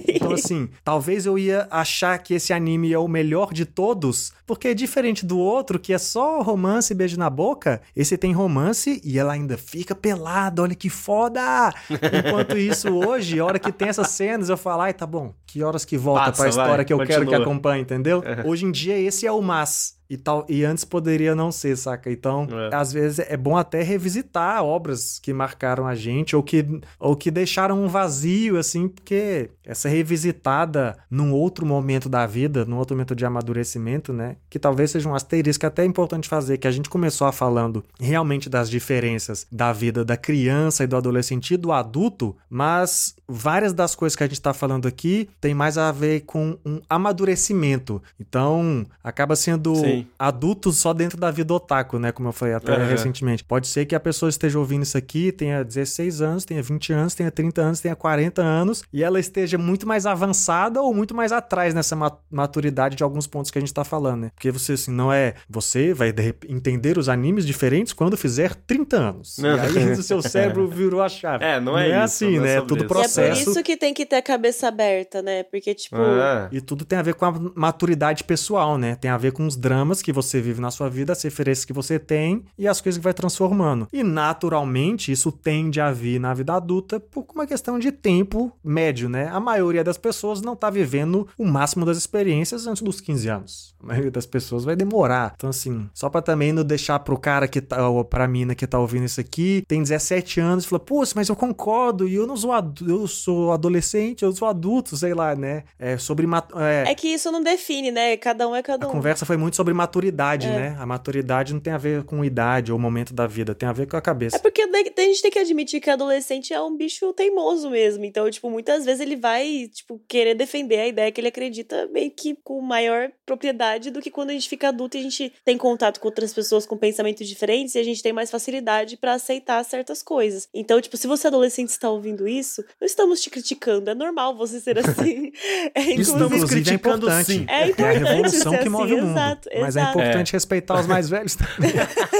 então, assim, [laughs] talvez eu ia achar que esse anime é o melhor de todos, porque é diferente do outro, que é só romance e beijo na boca, esse tem romance e ela ainda fica pelada, olha que foda! Enquanto isso, hoje, a hora que tem essas cenas, eu falo, ai, tá bom, que horas que volta Passa, pra história vai, que eu continua. quero que acompanhe, entendeu? Hoje em dia, esse é o mas e tal e antes poderia não ser, saca? Então, é. às vezes é bom até revisitar obras que marcaram a gente ou que ou que deixaram um vazio assim, porque essa revisitada num outro momento da vida, num outro momento de amadurecimento, né? Que talvez seja um asterisco até importante fazer, que a gente começou a falando realmente das diferenças da vida da criança e do adolescente e do adulto, mas várias das coisas que a gente está falando aqui tem mais a ver com um amadurecimento. Então, acaba sendo Sim. Adulto só dentro da vida otaku, né? Como eu falei até uhum. recentemente. Pode ser que a pessoa esteja ouvindo isso aqui, tenha 16 anos, tenha 20 anos, tenha 30 anos, tenha 40 anos, e ela esteja muito mais avançada ou muito mais atrás nessa maturidade de alguns pontos que a gente está falando, né? Porque você, assim, não é. Você vai entender os animes diferentes quando fizer 30 anos. Não. E aí o seu cérebro [laughs] virou a chave. É, não é, não é isso, assim, né? É tudo processo. E é por isso que tem que ter a cabeça aberta, né? Porque, tipo. É. E tudo tem a ver com a maturidade pessoal, né? Tem a ver com os dramas que você vive na sua vida, as referências que você tem e as coisas que vai transformando. E naturalmente isso tende a vir na vida adulta por uma questão de tempo médio, né? A maioria das pessoas não tá vivendo o máximo das experiências antes dos 15 anos. A maioria das pessoas vai demorar. Então, assim, só pra também não deixar pro cara que tá, ou pra mina que tá ouvindo isso aqui, tem 17 anos e fala, pô, mas eu concordo e eu não sou, eu sou adolescente, eu sou adulto, sei lá, né? É sobre. É, é que isso não define, né? Cada um é cada um. A conversa foi muito sobre maturidade, é. né? A maturidade não tem a ver com idade ou momento da vida, tem a ver com a cabeça. É porque a gente tem que admitir que adolescente é um bicho teimoso mesmo. Então, tipo, muitas vezes ele vai, tipo, querer defender a ideia que ele acredita meio que com maior propriedade do que quando a gente fica adulto e a gente tem contato com outras pessoas com pensamentos diferentes e a gente tem mais facilidade para aceitar certas coisas. Então, tipo, se você é adolescente está ouvindo isso, não estamos te criticando, é normal você ser [laughs] assim. É, Estamos é criticando é sim. É importante. É a revolução que assim, move o mundo. Exato, mas exato. é importante é. respeitar os mais velhos também.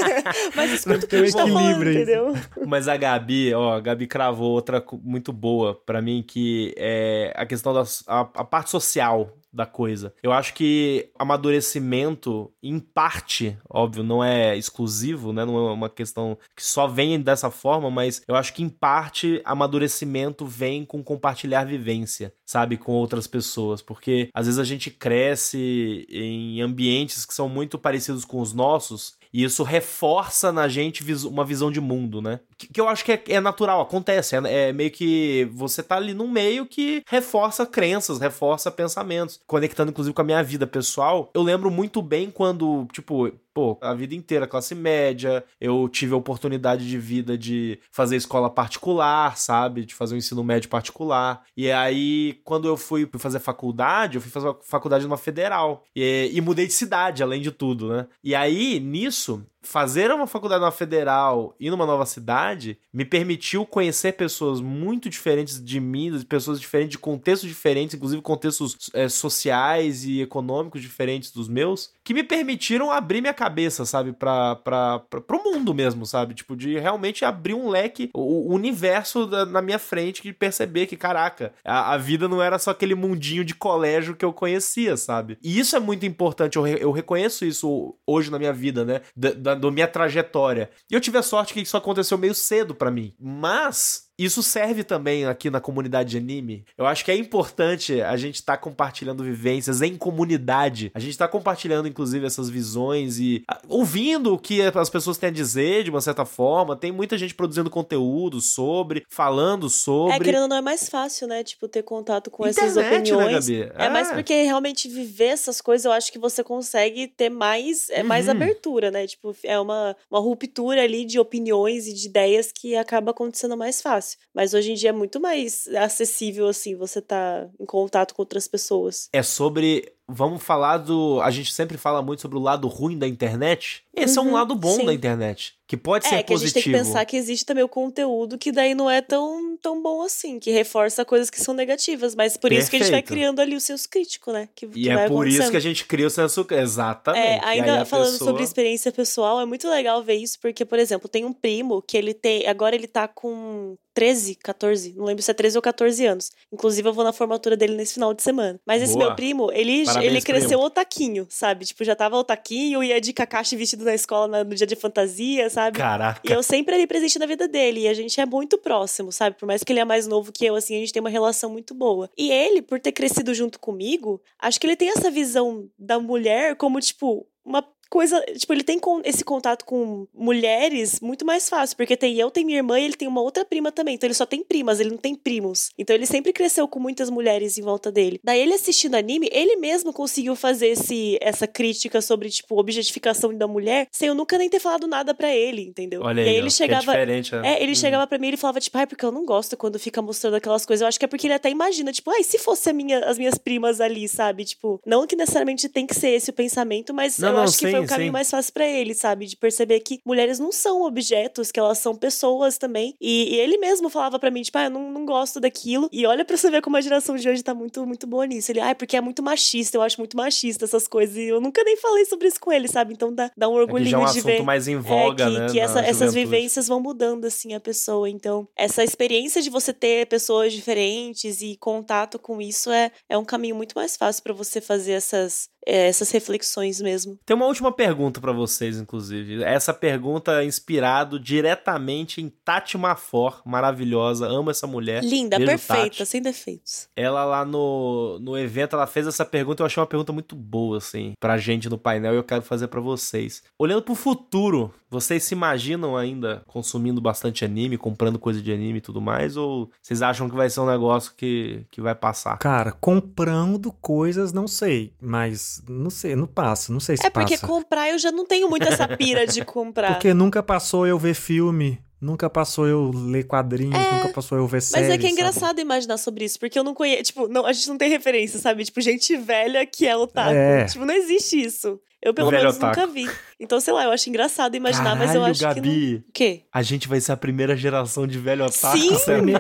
[laughs] mas escuta o que gente tá falando, entendeu? Mas a Gabi, ó, a Gabi cravou outra muito boa para mim, que é a questão da a, a parte social da coisa. Eu acho que amadurecimento, em parte, óbvio, não é exclusivo, né? Não é uma questão que só vem dessa forma, mas eu acho que em parte amadurecimento vem com compartilhar vivência, sabe, com outras pessoas, porque às vezes a gente cresce em ambientes que são muito parecidos com os nossos e isso reforça na gente uma visão de mundo, né? Que, que eu acho que é, é natural, acontece. É, é, meio que você tá ali num meio que reforça crenças, reforça pensamentos. Conectando, inclusive, com a minha vida pessoal. Eu lembro muito bem quando, tipo, pô, a vida inteira, classe média, eu tive a oportunidade de vida de fazer escola particular, sabe? De fazer um ensino médio particular. E aí, quando eu fui fazer faculdade, eu fui fazer faculdade numa federal. E, e mudei de cidade, além de tudo, né? E aí, nisso, fazer uma faculdade numa federal e numa nova cidade me permitiu conhecer pessoas muito diferentes de mim, pessoas diferentes de contextos diferentes, inclusive contextos é, sociais e econômicos diferentes dos meus, que me permitiram abrir minha cabeça, sabe, para para pro mundo mesmo, sabe, tipo de realmente abrir um leque, o, o universo da, na minha frente, de perceber que caraca, a, a, vida não era só aquele mundinho de colégio que eu conhecia, sabe? E isso é muito importante, eu, eu reconheço isso hoje na minha vida, né, da, da, da minha trajetória. E eu tive a sorte que isso aconteceu meio cedo para mim. Mas isso serve também aqui na comunidade de anime. Eu acho que é importante a gente estar tá compartilhando vivências em comunidade. A gente está compartilhando, inclusive, essas visões e ah, ouvindo o que as pessoas têm a dizer, de uma certa forma. Tem muita gente produzindo conteúdo sobre, falando sobre. É, querendo não é mais fácil, né? Tipo, ter contato com Internet, essas né, opiniões. Né, Gabi? É, é mais porque realmente viver essas coisas, eu acho que você consegue ter mais, é, mais uhum. abertura, né? Tipo, é uma, uma ruptura ali de opiniões e de ideias que acaba acontecendo mais fácil. Mas hoje em dia é muito mais acessível, assim, você tá em contato com outras pessoas. É sobre vamos falar do. A gente sempre fala muito sobre o lado ruim da internet. Esse uhum, é um uhum, lado bom sim. da internet. Que pode é, ser que positivo. a gente tem que pensar que existe também o conteúdo que daí não é tão, tão bom assim, que reforça coisas que são negativas. Mas por Perfeito. isso que a gente vai criando ali o senso crítico, né? Que, e que é por isso que a gente cria o senso Exatamente. É, ainda falando pessoa... sobre experiência pessoal, é muito legal ver isso, porque, por exemplo, tem um primo que ele tem. Agora ele tá com 13, 14, não lembro se é 13 ou 14 anos. Inclusive, eu vou na formatura dele nesse final de semana. Mas esse Boa. meu primo, ele, Parabéns, ele cresceu primo. otaquinho, sabe? Tipo, já tava otaquinho, ia de Kakashi vestido na escola no dia de fantasia, sabe? Caraca. E eu sempre ali presente na vida dele. E a gente é muito próximo, sabe? Por mais que ele é mais novo que eu, assim, a gente tem uma relação muito boa. E ele, por ter crescido junto comigo, acho que ele tem essa visão da mulher como, tipo, uma coisa. Tipo, ele tem esse contato com mulheres muito mais fácil, porque tem eu, tem minha irmã e ele tem uma outra prima também. Então ele só tem primas, ele não tem primos. Então ele sempre cresceu com muitas mulheres em volta dele. Daí ele assistindo anime, ele mesmo conseguiu fazer esse, essa crítica sobre, tipo, objetificação da mulher, sem eu nunca nem ter falado nada para ele, entendeu? Olha aí, e aí ele chegava. É, né? é ele hum. chegava pra mim e ele falava, tipo, ai, porque eu não gosto quando fica mostrando aquelas coisas. Eu acho que é porque ele até imagina, tipo, ai, se fosse minha, as minhas primas ali, sabe? Tipo, não que necessariamente tem que ser esse o pensamento, mas não, eu não, acho que foi o caminho sim. mais fácil para ele, sabe? De perceber que mulheres não são objetos, que elas são pessoas também. E, e ele mesmo falava para mim, tipo, ah, eu não, não gosto daquilo. E olha pra você ver como a geração de hoje tá muito, muito boa nisso. Ele, ah, é porque é muito machista, eu acho muito machista essas coisas. E eu nunca nem falei sobre isso com ele, sabe? Então dá, dá um orgulhinho é já é um de ver. mais em voga, é, que, né? Que essa, essas vivências vão mudando, assim, a pessoa. Então, essa experiência de você ter pessoas diferentes e contato com isso é, é um caminho muito mais fácil para você fazer essas é, essas reflexões mesmo. Tem uma última pergunta para vocês, inclusive. Essa pergunta é inspirado diretamente em Tati Mafor, maravilhosa, amo essa mulher. Linda, Beijo, perfeita, Tati. sem defeitos. Ela lá no, no evento, ela fez essa pergunta, eu achei uma pergunta muito boa, assim, pra gente no painel e eu quero fazer para vocês. Olhando pro futuro, vocês se imaginam ainda consumindo bastante anime, comprando coisa de anime e tudo mais? Ou vocês acham que vai ser um negócio que, que vai passar? Cara, comprando coisas, não sei, mas não sei, não passa, não sei se É porque passa. comprar eu já não tenho muito essa pira de [laughs] comprar. Porque nunca passou eu ver filme. Nunca passou eu ler quadrinhos, é, nunca passou eu ver séries. Mas é que é engraçado sabe? imaginar sobre isso, porque eu não conheço. Tipo, não, a gente não tem referência, sabe? Tipo, gente velha que é otaku. É. Tipo, não existe isso. Eu, pelo menos, otaku. nunca vi. [laughs] Então, sei lá, eu acho engraçado imaginar, Caralho, mas eu acho Gabi, que. Não... O quê? A gente vai ser a primeira geração de velho otaku. Sim!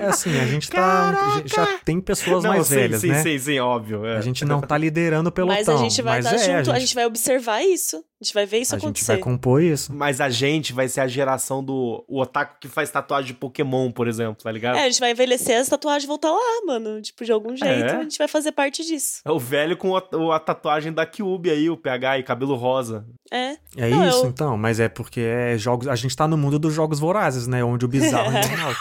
assim, a gente tá. Já tem pessoas não, mais sim, velhas, sim, né? Sim, sim, óbvio. É. A gente não tá liderando pelo Mas a gente vai estar tá é, junto, a gente... a gente vai observar isso. A gente vai ver isso a acontecer. A gente vai compor isso. Mas a gente vai ser a geração do o otaku que faz tatuagem de Pokémon, por exemplo, tá ligado? É, a gente vai envelhecer, as tatuagens voltar lá, mano. Tipo, de algum jeito, é? a gente vai fazer parte disso. É o velho com a, a tatuagem da Kyubi aí, o PH e cabelo rosa. É. É não, isso, eu... então. Mas é porque é jogos. A gente tá no mundo dos jogos vorazes, né? Onde o bizarro é [laughs] normal.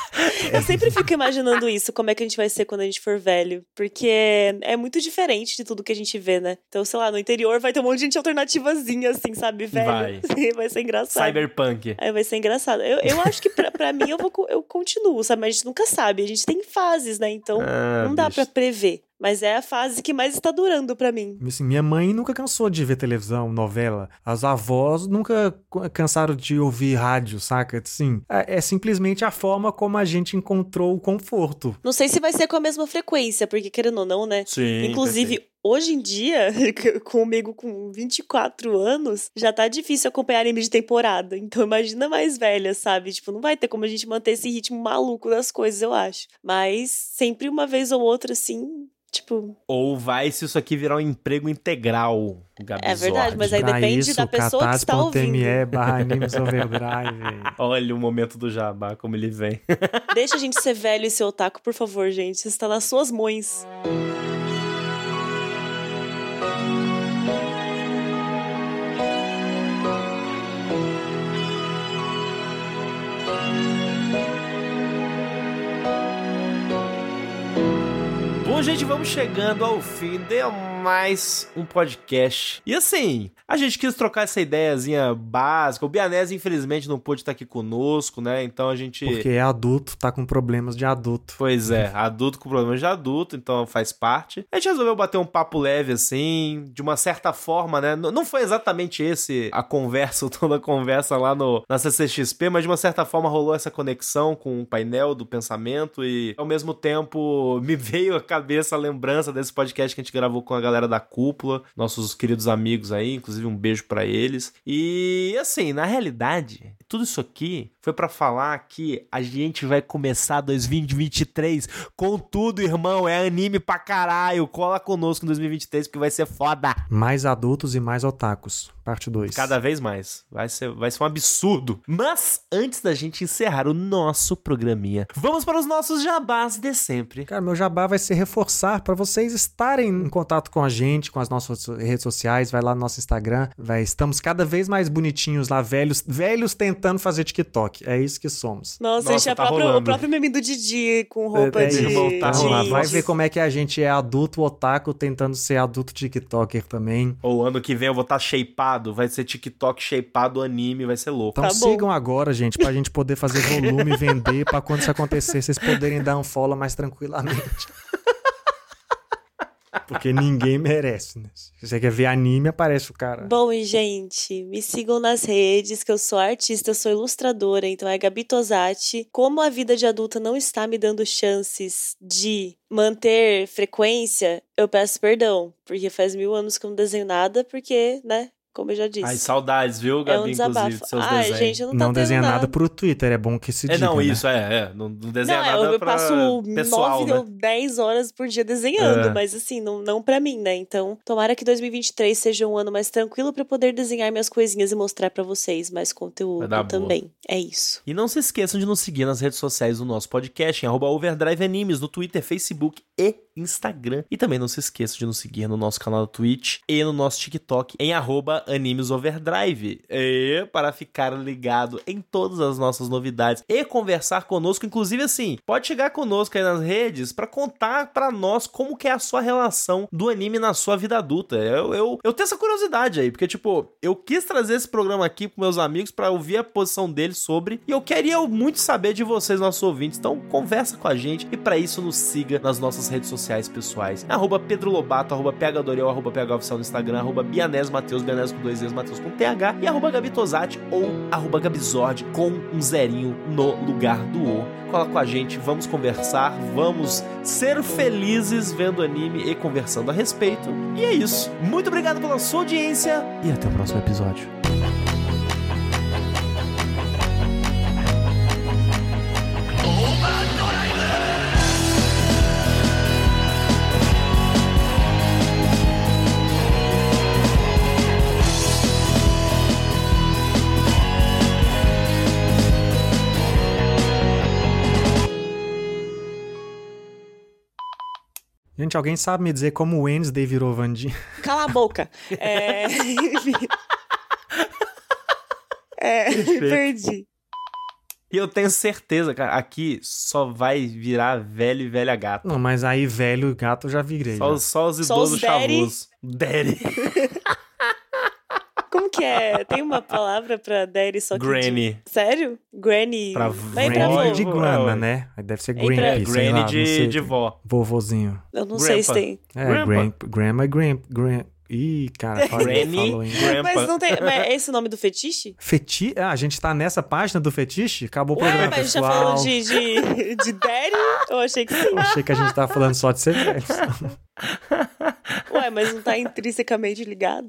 eu sempre fico imaginando isso, como é que a gente vai ser quando a gente for velho. Porque é, é muito diferente de tudo que a gente vê, né? Então, sei lá, no interior vai ter um monte de gente alternativazinha, assim, sabe, velho? Vai. [laughs] vai ser engraçado. Cyberpunk. Aí vai ser engraçado. Eu, eu acho que pra, pra mim eu, vou, eu continuo, sabe? Mas a gente nunca sabe. A gente tem fases, né? Então ah, não dá para prever. Mas é a fase que mais está durando para mim. Assim, minha mãe nunca cansou de ver televisão, novela. As avós nunca cansaram de ouvir rádio, saca? Sim. É, é, simplesmente a forma como a gente encontrou o conforto. Não sei se vai ser com a mesma frequência, porque querendo ou não, né? Sim. Inclusive, perfeito. Hoje em dia, [laughs] comigo com 24 anos, já tá difícil acompanhar anime de temporada. Então imagina mais velha, sabe? Tipo, não vai ter como a gente manter esse ritmo maluco das coisas, eu acho. Mas sempre uma vez ou outra, assim, Tipo. Ou vai se isso aqui virar um emprego integral, Gabi É verdade, mas aí depende isso, da pessoa que está ouvindo. [laughs] Olha o momento do jabá, como ele vem. Deixa a gente ser velho e ser otaku, por favor, gente. Isso está nas suas mãos. Gente, vamos chegando ao fim de mais um podcast. E assim, a gente quis trocar essa ideiazinha básica. O Bianese, infelizmente, não pôde estar aqui conosco, né? Então a gente. Porque é adulto, tá com problemas de adulto. Pois é, adulto com problemas de adulto, então faz parte. A gente resolveu bater um papo leve, assim, de uma certa forma, né? Não foi exatamente esse a conversa, [laughs] toda a conversa lá no, na CCXP, mas de uma certa forma rolou essa conexão com o painel do pensamento e ao mesmo tempo [laughs] me veio à cabeça a lembrança desse podcast que a gente gravou com a galera da cúpula, nossos queridos amigos aí, inclusive inclusive um beijo para eles. E assim, na realidade, tudo isso aqui foi para falar que a gente vai começar 2023 com tudo, irmão. É anime pra caralho. Cola conosco em 2023 porque vai ser foda. Mais adultos e mais otakus. Parte 2. Cada vez mais. Vai ser, vai ser um absurdo. Mas antes da gente encerrar o nosso programinha, vamos para os nossos jabás de sempre. Cara, meu jabá vai ser reforçar para vocês estarem em contato com a gente, com as nossas redes sociais. Vai lá no nosso Instagram. Vai, estamos cada vez mais bonitinhos lá, velhos, velhos tentando fazer TikTok. É isso que somos. Nossa, Nossa é tá próprio, o próprio meme do Didi com roupa é, é de. Voltar, de... Vai ver como é que a gente é adulto otaku tentando ser adulto TikToker também. Ou ano que vem eu vou estar tá shapeado shapeado, vai ser TikTok shapeado anime, vai ser louco. Então tá sigam agora, gente, pra gente poder fazer volume e vender, pra quando isso acontecer, vocês poderem dar um follow mais tranquilamente. Porque ninguém merece, né? Se você quer ver anime, aparece o cara. Bom, e gente, me sigam nas redes, que eu sou artista, eu sou ilustradora, então é Gabi Tosati. Como a vida de adulta não está me dando chances de manter frequência, eu peço perdão, porque faz mil anos que eu não desenho nada, porque, né, como eu já disse. Ai, saudades, viu, Gabi, é um inclusive, dos seus Ai, desenhos. gente, não tá Não desenha nada. nada pro Twitter, é bom que se diga, É, não, né? isso, é, é. Não, não desenha não, nada eu, eu pra passo pessoal, 9 né? ou 10 horas por dia desenhando, É. mas assim, não, não pra mim, né? Então, tomara que 2023 seja um ano mais tranquilo pra eu poder desenhar minhas coisinhas e mostrar pra vocês mais conteúdo dar boa. também. É isso. E não se esqueçam de nos seguir nas redes sociais do nosso podcast, em arroba Overdrive Animes, no Twitter, Facebook e Instagram. E também não se esqueçam de nos seguir no nosso canal da Twitch e no nosso TikTok, em arroba Animes Overdrive. E para ficar ligado em todas as nossas novidades e conversar conosco, inclusive assim, pode chegar conosco aí nas redes para contar para nós como que é a sua relação do anime na sua vida adulta. Eu, eu, eu tenho essa curiosidade aí, porque tipo, eu quis trazer esse programa aqui com meus amigos para ouvir a posição deles sobre, e eu queria muito saber de vocês, nossos ouvintes. Então, conversa com a gente e para isso nos siga nas nossas redes sociais pessoais. Arroba Pedro Lobato, arroba PHDoriel, arroba PHOficial no Instagram, arroba Bianés Mateus, Bianés com dois E's, Mateus com TH, e arroba Gabi Tosati ou arroba Gabizord com um zerinho no lugar do O. Cola com a gente, vamos conversar, vamos ser felizes vendo anime e conversando a respeito. E é isso. Muito obrigado pela sua audiência e até o próximo episódio. Gente, alguém sabe me dizer como o Wednesday virou Vandinha? Cala a boca. É. [laughs] é, perdi. E eu tenho certeza, cara, aqui só vai virar velho e velha gata. Não, mas aí velho e gato eu já virei. Só, os- só os Só os idosos daddy. chavosos. Daddy. [laughs] Como que é? Tem uma palavra pra daddy só que. Granny. De... Sério? Granny. Pra Mas. Granny de é, né? Deve ser É pra- Grandpa, É, granny lá, de, sei. de vó. Vovozinho. Eu não sei se Grandpa. tem. É, Grandpa. Grandpa. Grandma e Grandpa. Gran... Ih, cara, [laughs] falou, Granny, falou, hein? grandpa. Mas não tem. Mas é esse o nome do fetiche? Feti... Ah, a gente tá nessa página do fetiche? Acabou o Ué, programa, mas a gente tá pessoal. falando de, de, de daddy? Eu achei que sim. Eu achei que a gente tava falando só de ser velho. Ué, mas não tá intrinsecamente ligado?